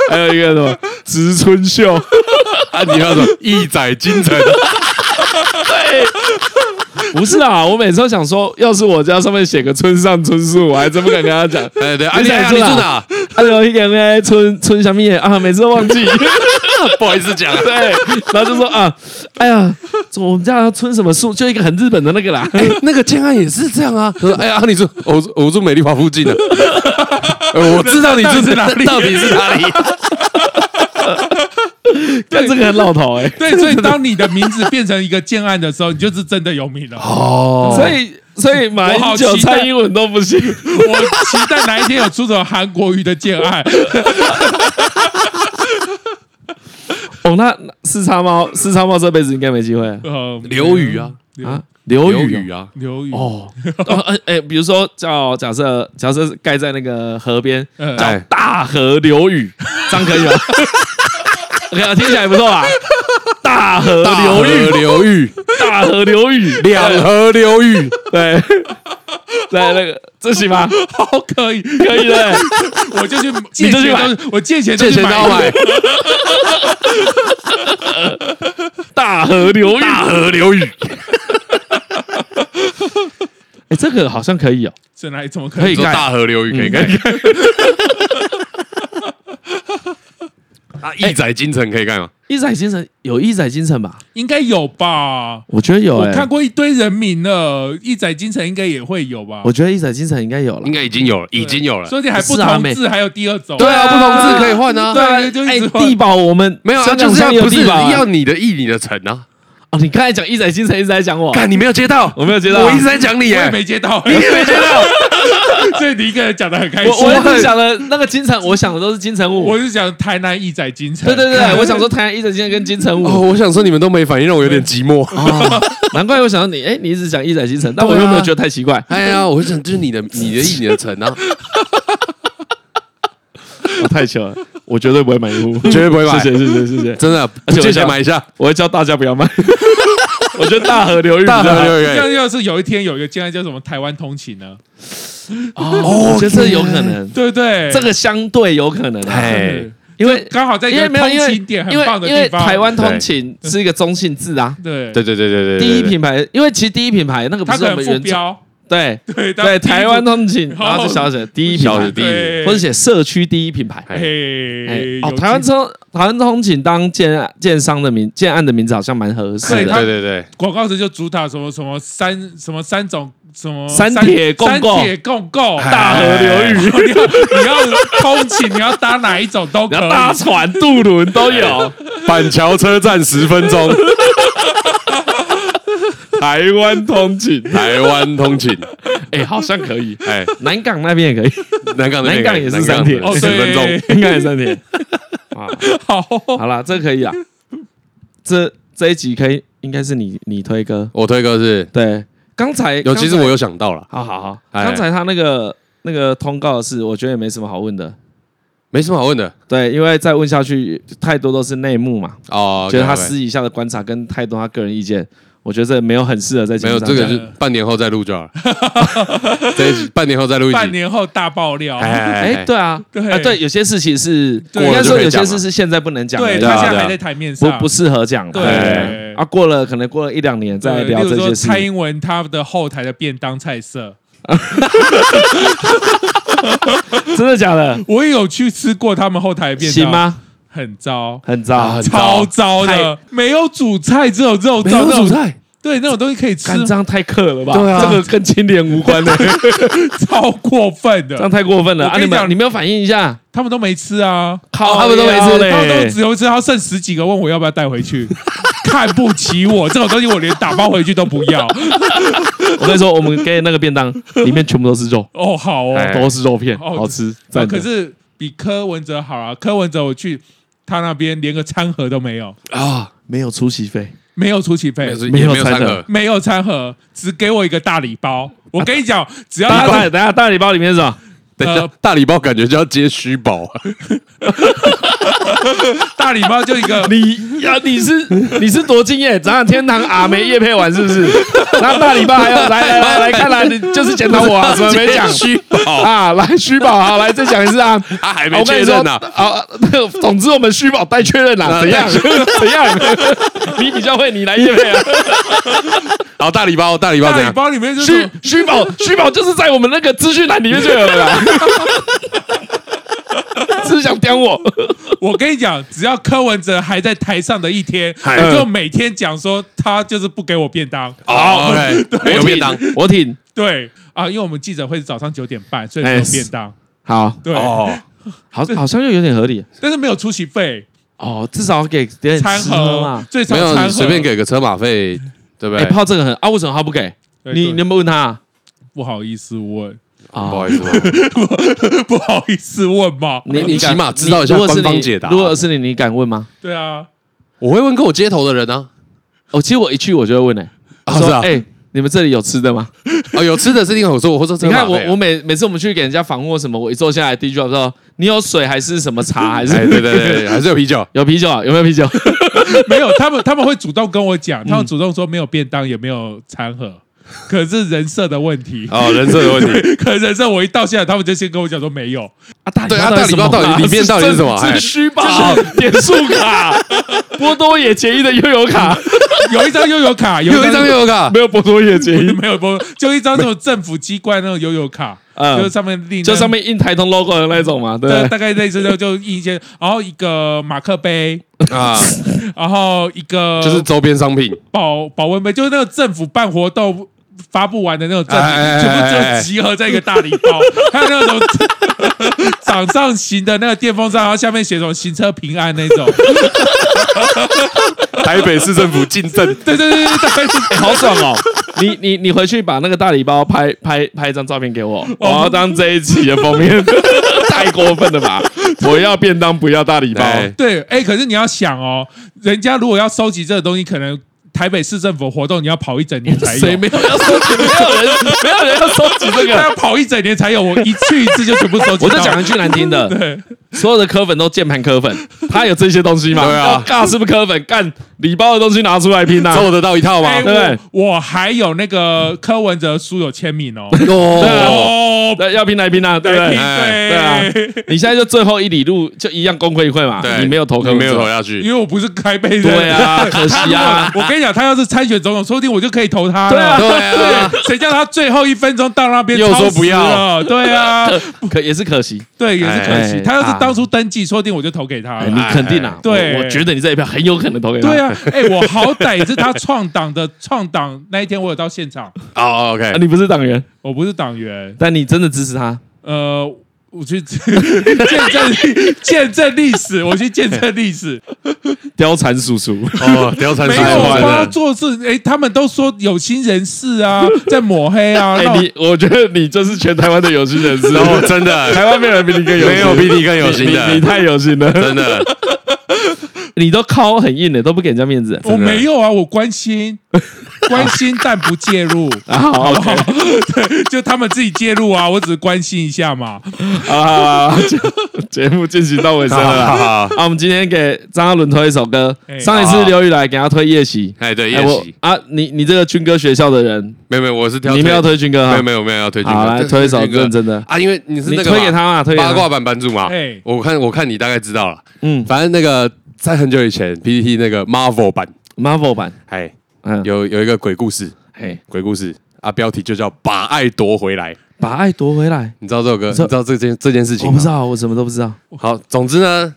还有一个什么植村秀，啊，你要什么一载京城，不是啊，我每次都想说，要是我家上面写个村上春树，我还真不敢跟他讲。哎对，啊你你住哪哪？还有一个呢，村村小蜜啊，每次都忘记。不好意思讲，对，然后就说啊，哎呀，我们家村什么树，就一个很日本的那个啦。哎，那个建安也是这样啊。他说：“哎呀，你住我住我住美丽华附近的，呃 我知道你住在哪里，到底是哪里？但这个很老头哎、对，所以当你的名字变成一个建案的时候，你就是真的有名了。哦所以所以马我好英九、期待蔡英文都不行。我期待哪一天有出什么韩国瑜的建案。哦，那那四叉猫，四叉猫这辈子应该没机会啊。呃，刘宇啊，啊刘刘宇宇啊，刘宇哦，呃，哎哎，比如说叫假设假设盖在那个河边，呃叫哎大河流宇，这样可以吗？OK 啊，听起来不错吧？大河流域，流域，大河流域，两河流域，对，在那个这行吗？好可以，可以的，我就去借 你就去买。钱都，我借钱借钱都要买买。大河流域，大河流域，哎，这个好像可以哦。这哪里怎么可以？可以盖。大河流域可以嗯盖。啊，义载金城可以看吗？一载金城有一载金城吧？应该有吧？我觉得有哎、我看过一堆人名了，一载金城应该也会有吧？我觉得一载金城应该有了应。该已经有了，已经有了。所以你还不同字，还有第二种。对啊，不同字可以换啊。对啊，就一哎直，换地保我们没有啊，就是要不是要你的义，你的城啊。哦，你刚才讲一载精神一直在讲我，看你没有接到，我没有接到啊我一直在讲你我也耶。没接到，你也没接到，所以你一个人讲的很开心我我心。一直想的那个金城，我想的都是金城武。我是讲台南一仔金城。对对对，我想说台南一载精神跟金城哦，武。我想说你们都没反应，让我有点寂寞。哦，难怪我想到你，哎，你一直讲一载精神，但我又没有觉得太奇怪。哎呀，我就想就是你的你的意，你的城啊，我太巧了，我绝对不会买衣服，绝对不会买谢谢谢谢谢谢，真的而且我想买一下。我会叫大家不要买。我觉得大河流域比较好，大河流域这样要是有一天有一个竟然叫什么台湾通勤呢？哦，我觉得这有可能，对不对？这个相对有可能啊，哎，因为刚好在一因为个没有因为通勤点很因为棒的因为地方。台湾通勤是一个中性字啊，对。对对对对对，第一品牌，因为其实第一品牌那个不是我们原标，对对对，台湾通勤，然后然后就小写第一品牌。小写，第一或者写社区第一品牌。哎嘿，哦，台湾通台湾通勤当建建商的名建案的名字好像蛮合适的。对它。对对对，广告词就主打什么什么三什么三种什么三铁共构三铁共构大河流域，你要你要通勤，你要搭哪一种都可以。搭船、渡轮都有。板桥车站十分钟，台湾通勤，台湾通勤，哎，好像可以。哎，南港那边也可以，南港南港也是三天哦十分钟。对。南港也三天。啊，好，好啦，这可以啊。这这一集可以，应该是你你推歌。我推歌是。对，刚才有，其实我有想到了，好好好，哎。刚才他那个那个通告的事，我觉得也没什么好问的。没什么好问的。对，因为再问下去太多都是内幕嘛，哦。觉得他私底下的观察跟太多他个人意见，我觉得这没有很适合在节没有目上讲这个是半年后再录就好了。这一集半年后再录一集，半年后大爆料。哎哎，对啊，对啊对，有些事情是对应该说有些事是现在不能讲的，对他现在还在台面上，不不适合讲。对啊，过了可能过了一两年再聊这些事。蔡英文他的后台的便当菜色，真的假的？我也有去吃过他们后台的便当，行？吗？很糟，很糟，超糟太的，没有主菜，只有肉燥，没有主菜，对，那种东西可以吃干，这样太克了吧？对啊这个跟清廉无关的，超过分的。这样太过分了啊！我跟你讲你们你没有反应一下？他们都没吃啊，靠，他们都没吃他们都。只有吃，然后剩十几个，问我要不要带回去，看不起我这种东西，我连打包回去都不要。我跟你说，我们给那个便当里面全部都是肉，哦，好哦，哎都是肉片，哦好吃。可是比柯文哲好啊，柯文哲我去他那边连个餐盒都没有，啊，没有出席费，没有出席费，没有餐没有餐盒。盒，没有餐盒，只给我一个大礼包。我跟你讲，只要他是大大等下大礼包里面是什么？等一下呃，大礼包感觉就要接虚宝啊，大礼包就一个，你呀，你是你是多敬业？咱俩天堂阿梅叶配完是不是？然后大礼包还要来来来来看来，你就是检讨我啊，怎么没讲虚宝啊？来虚宝啊，来再讲一次啊！他还没我跟你说确认呢。啊，那个总之我们虚宝待确认啦，怎样怎样？你比较会，你来叶配啊？好，大礼包，大礼包怎样？大礼包里面就是虚虚宝虚宝就是在我们那个资讯栏里面就有了啦。是想刁我？我跟你讲，只要柯文哲还在台上的一天，嗨我就每天讲说他就是不给我便当。哦，OK，没有便当我挺对啊，因为我们记者会是早上九点半，所以没有便当。好，对，哦，好，好像又有点合理但是没有出席费、哦，至少给点餐吃喝盒嘛。最少没有，餐盒你随便给个车马费，对不哎，对？泡这个很啊，为什么他不给？对对你你有没有问他不好意思问，啊？不好意思，不好意思问嘛。你你起码知道一下你如果是你官方解答如果是你，你敢问吗？对啊，我会问跟我接头的人啊。哦，其实我一去我就会问哎，说哎，你们这里有吃的吗？哦，有吃的是另外我说，我说车马费啊你看我我每每次我们去给人家访问或什么，我一坐下来第一句话说你有水还是什么茶 还是？对对对，还是有啤酒。有啤酒啊？有没有啤酒？没有，他们他们会主动跟我讲，他们主动说没有便当，也没有餐盒，可是人设的问题。哦，人设的问题。可是人设我一到现在，他们就先跟我讲说没有，啊，大对啊大礼包到底里面到底是什么？哎。是虚宝、点数卡、波多野结衣的悠游卡，有一张悠游卡，有有一张悠游卡。没，有波多野结衣，没有波，就一张那种政府机关那种悠游卡，嗯就是上面印就上面印台通 logo 的那种嘛，对。大概类似就就印一些，然后一个马克杯，啊，然后一个就是周边商品。保保温杯，就是那个政府办活动发布完的那种赠哎哎哎品，全部就集合在一个大礼包，还有那种 掌上型的那个电风扇，然后下面写什么行车平安那种，台北市政府进镇，对对对对，好爽哦！你你你回去把那个大礼包拍拍拍一张照片给我，我要当这一期的封面，太过分了吧？我要便当，不要大礼包。对对，哎，可是你要想哦，人家如果要收集这个东西，可能台北市政府活动你要跑一整年才有，谁没有要收集？没有人，没有人要收集这个。他要跑一整年才有，我一去一次就全部收集。我就讲一句难听的，对，所有的科粉都键盘科粉，他有这些东西吗？对啊要尬是不是科粉？干礼包的东西拿出来拼啊！凑得到一套吗哎？对我我还有那个柯文哲书有签名哦。对，要拼来拼啊，对不对？哎对啊，你现在就最后一里路就一样功亏一篑嘛，对，你没有投没有投下去因。为我不是开背的。对啊，可惜啊。我跟你讲，他要是参选总统，说不定我就可以投他了。对啊对啊，谁叫他最后一分钟到那边又说不要了？对啊，可也是可惜，对，也是可惜哎。他要是当初登记，说不定我就投给他哎了。你肯定啊，哎对我我觉得你这一票很有可能投给他。对啊，哎，我好歹也是他创党的创党那一天，我有到现场，哦，OK，啊，你不是党员，我不是党员，但你真的支持他，呃。我去见证见证历史，我去见证历史。貂蝉叔叔，哦，貂蝉没有，是我帮他，做事。哎，他们都说有心人士啊，在抹黑啊。你我觉得你就是全台湾的有心人士哦，真的，台湾没有人比你更有心，没有比你更有心的你你太有心了，真的，你都靠很硬的，都不给人家面子。我没有啊，我关心，关心但不介入，啊好好？对，就他们自己介入啊，我只是关心一下嘛。啊，节节目进行到尾声了好。好好啊，我们今天给张嘉伦推一首歌。哎上一次刘宇来给他推夜袭，哎，对，夜袭，啊，你你这个军歌学校的人，没有没有，我是挑你们要推军歌哈？没有没有没有要推军歌，好，来推一首歌认真的。啊，因为你是那个推给他嘛？推八卦版版主嘛哎，我看我看你大概知道了，嗯反正那个在很久以前 PPT 那个 Marvel 版，，Marvel 版，哎，嗯，有有一个鬼故事，嘿，鬼故事，啊，标题就叫把爱夺回来。把爱夺回来，你知道这首歌？你知道这件这件事情？我不知道，我什么都不知道。好，总之呢，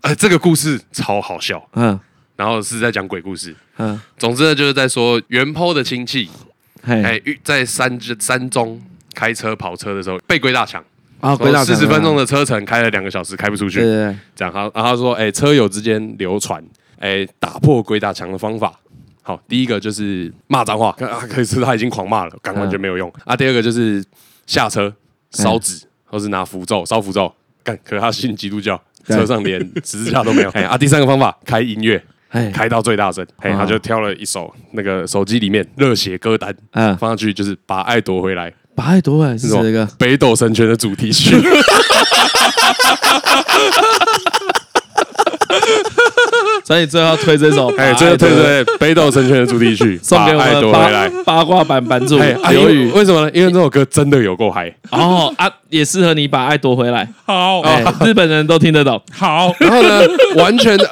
呃，这个故事超好笑，嗯然后是在讲鬼故事。嗯，总之呢，就是在说原 po 的亲戚，嘿，哎，遇在山之山中开车跑车的时候被鬼打墙，啊，四十分钟的，车程开了两个小时开不出去。对，对对，这样，然后然后他说，哎，车友之间流传，哎，打破鬼打墙的方法。好，第一个就是骂脏话，啊，可是他已经狂骂了，刚完全没有用。啊。第二个就是下车烧纸，或是拿符咒烧符咒，干，可是他信基督教，车上连十字架都没有。哎啊，第三个方法开音乐，哎，开到最大声，哎，他就挑了一首那个手机里面热血歌单，嗯，放上去就是把爱夺回来，把爱夺回来是这这个，北斗神拳的主题曲。所以最后推这首，哎，最后推对北斗神拳的主题曲，送给我把爱们夺回来。八八卦版版主刘宇，为什么呢？因为这首歌真的有够嗨。哦啊，也适合你把爱夺回来，好哎，日本人都听得懂。好，然后呢，完全的，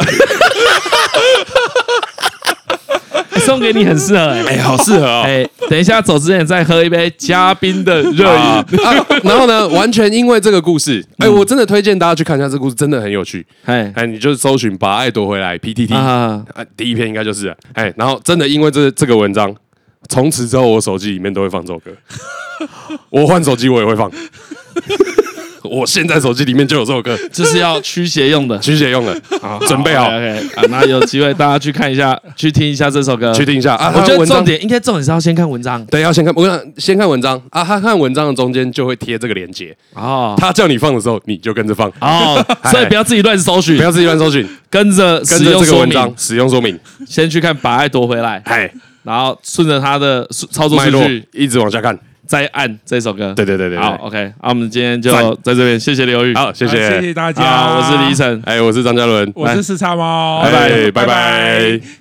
送给你很适合哎、哎，好适合哦。哎、等一下走之前再喝一杯嘉宾的热饮。啊。啊然后呢，完全因为这个故事，哎，我真的推荐大家去看一下这个故事，真的很有趣。哎哎，你就搜寻把爱夺回来 PTT 啊，啊，第一篇应该就是。了哎，然后真的因为这这个文章，从此之后我手机里面都会放这首歌，我换手机我也会放，我现在手机里面就有这首歌，这是要驱邪用的。驱邪用的，好，准备好。OK，啊，那有机会大家去看一下，去听一下这首歌。去听一下。啊。我觉得重点应该重点是要先看文章。对，要先看，我想先看文章。啊，他看文章的中间就会贴这个链接，哦。他叫你放的时候，你就跟着放，哦，所以不要自己乱搜寻，不要自己乱搜寻，跟着跟着使用这个文章，使用说明，先去看把爱夺回来，哎，然后顺着他的操作顺序。一直往下看，再按这首歌。对对对对，对好，OK，那我们今天就在这边，谢谢刘宇。好，谢好谢谢，谢大家。好，我是李晨。哎，我是张嘉伦，我是四叉猫，拜，拜拜拜。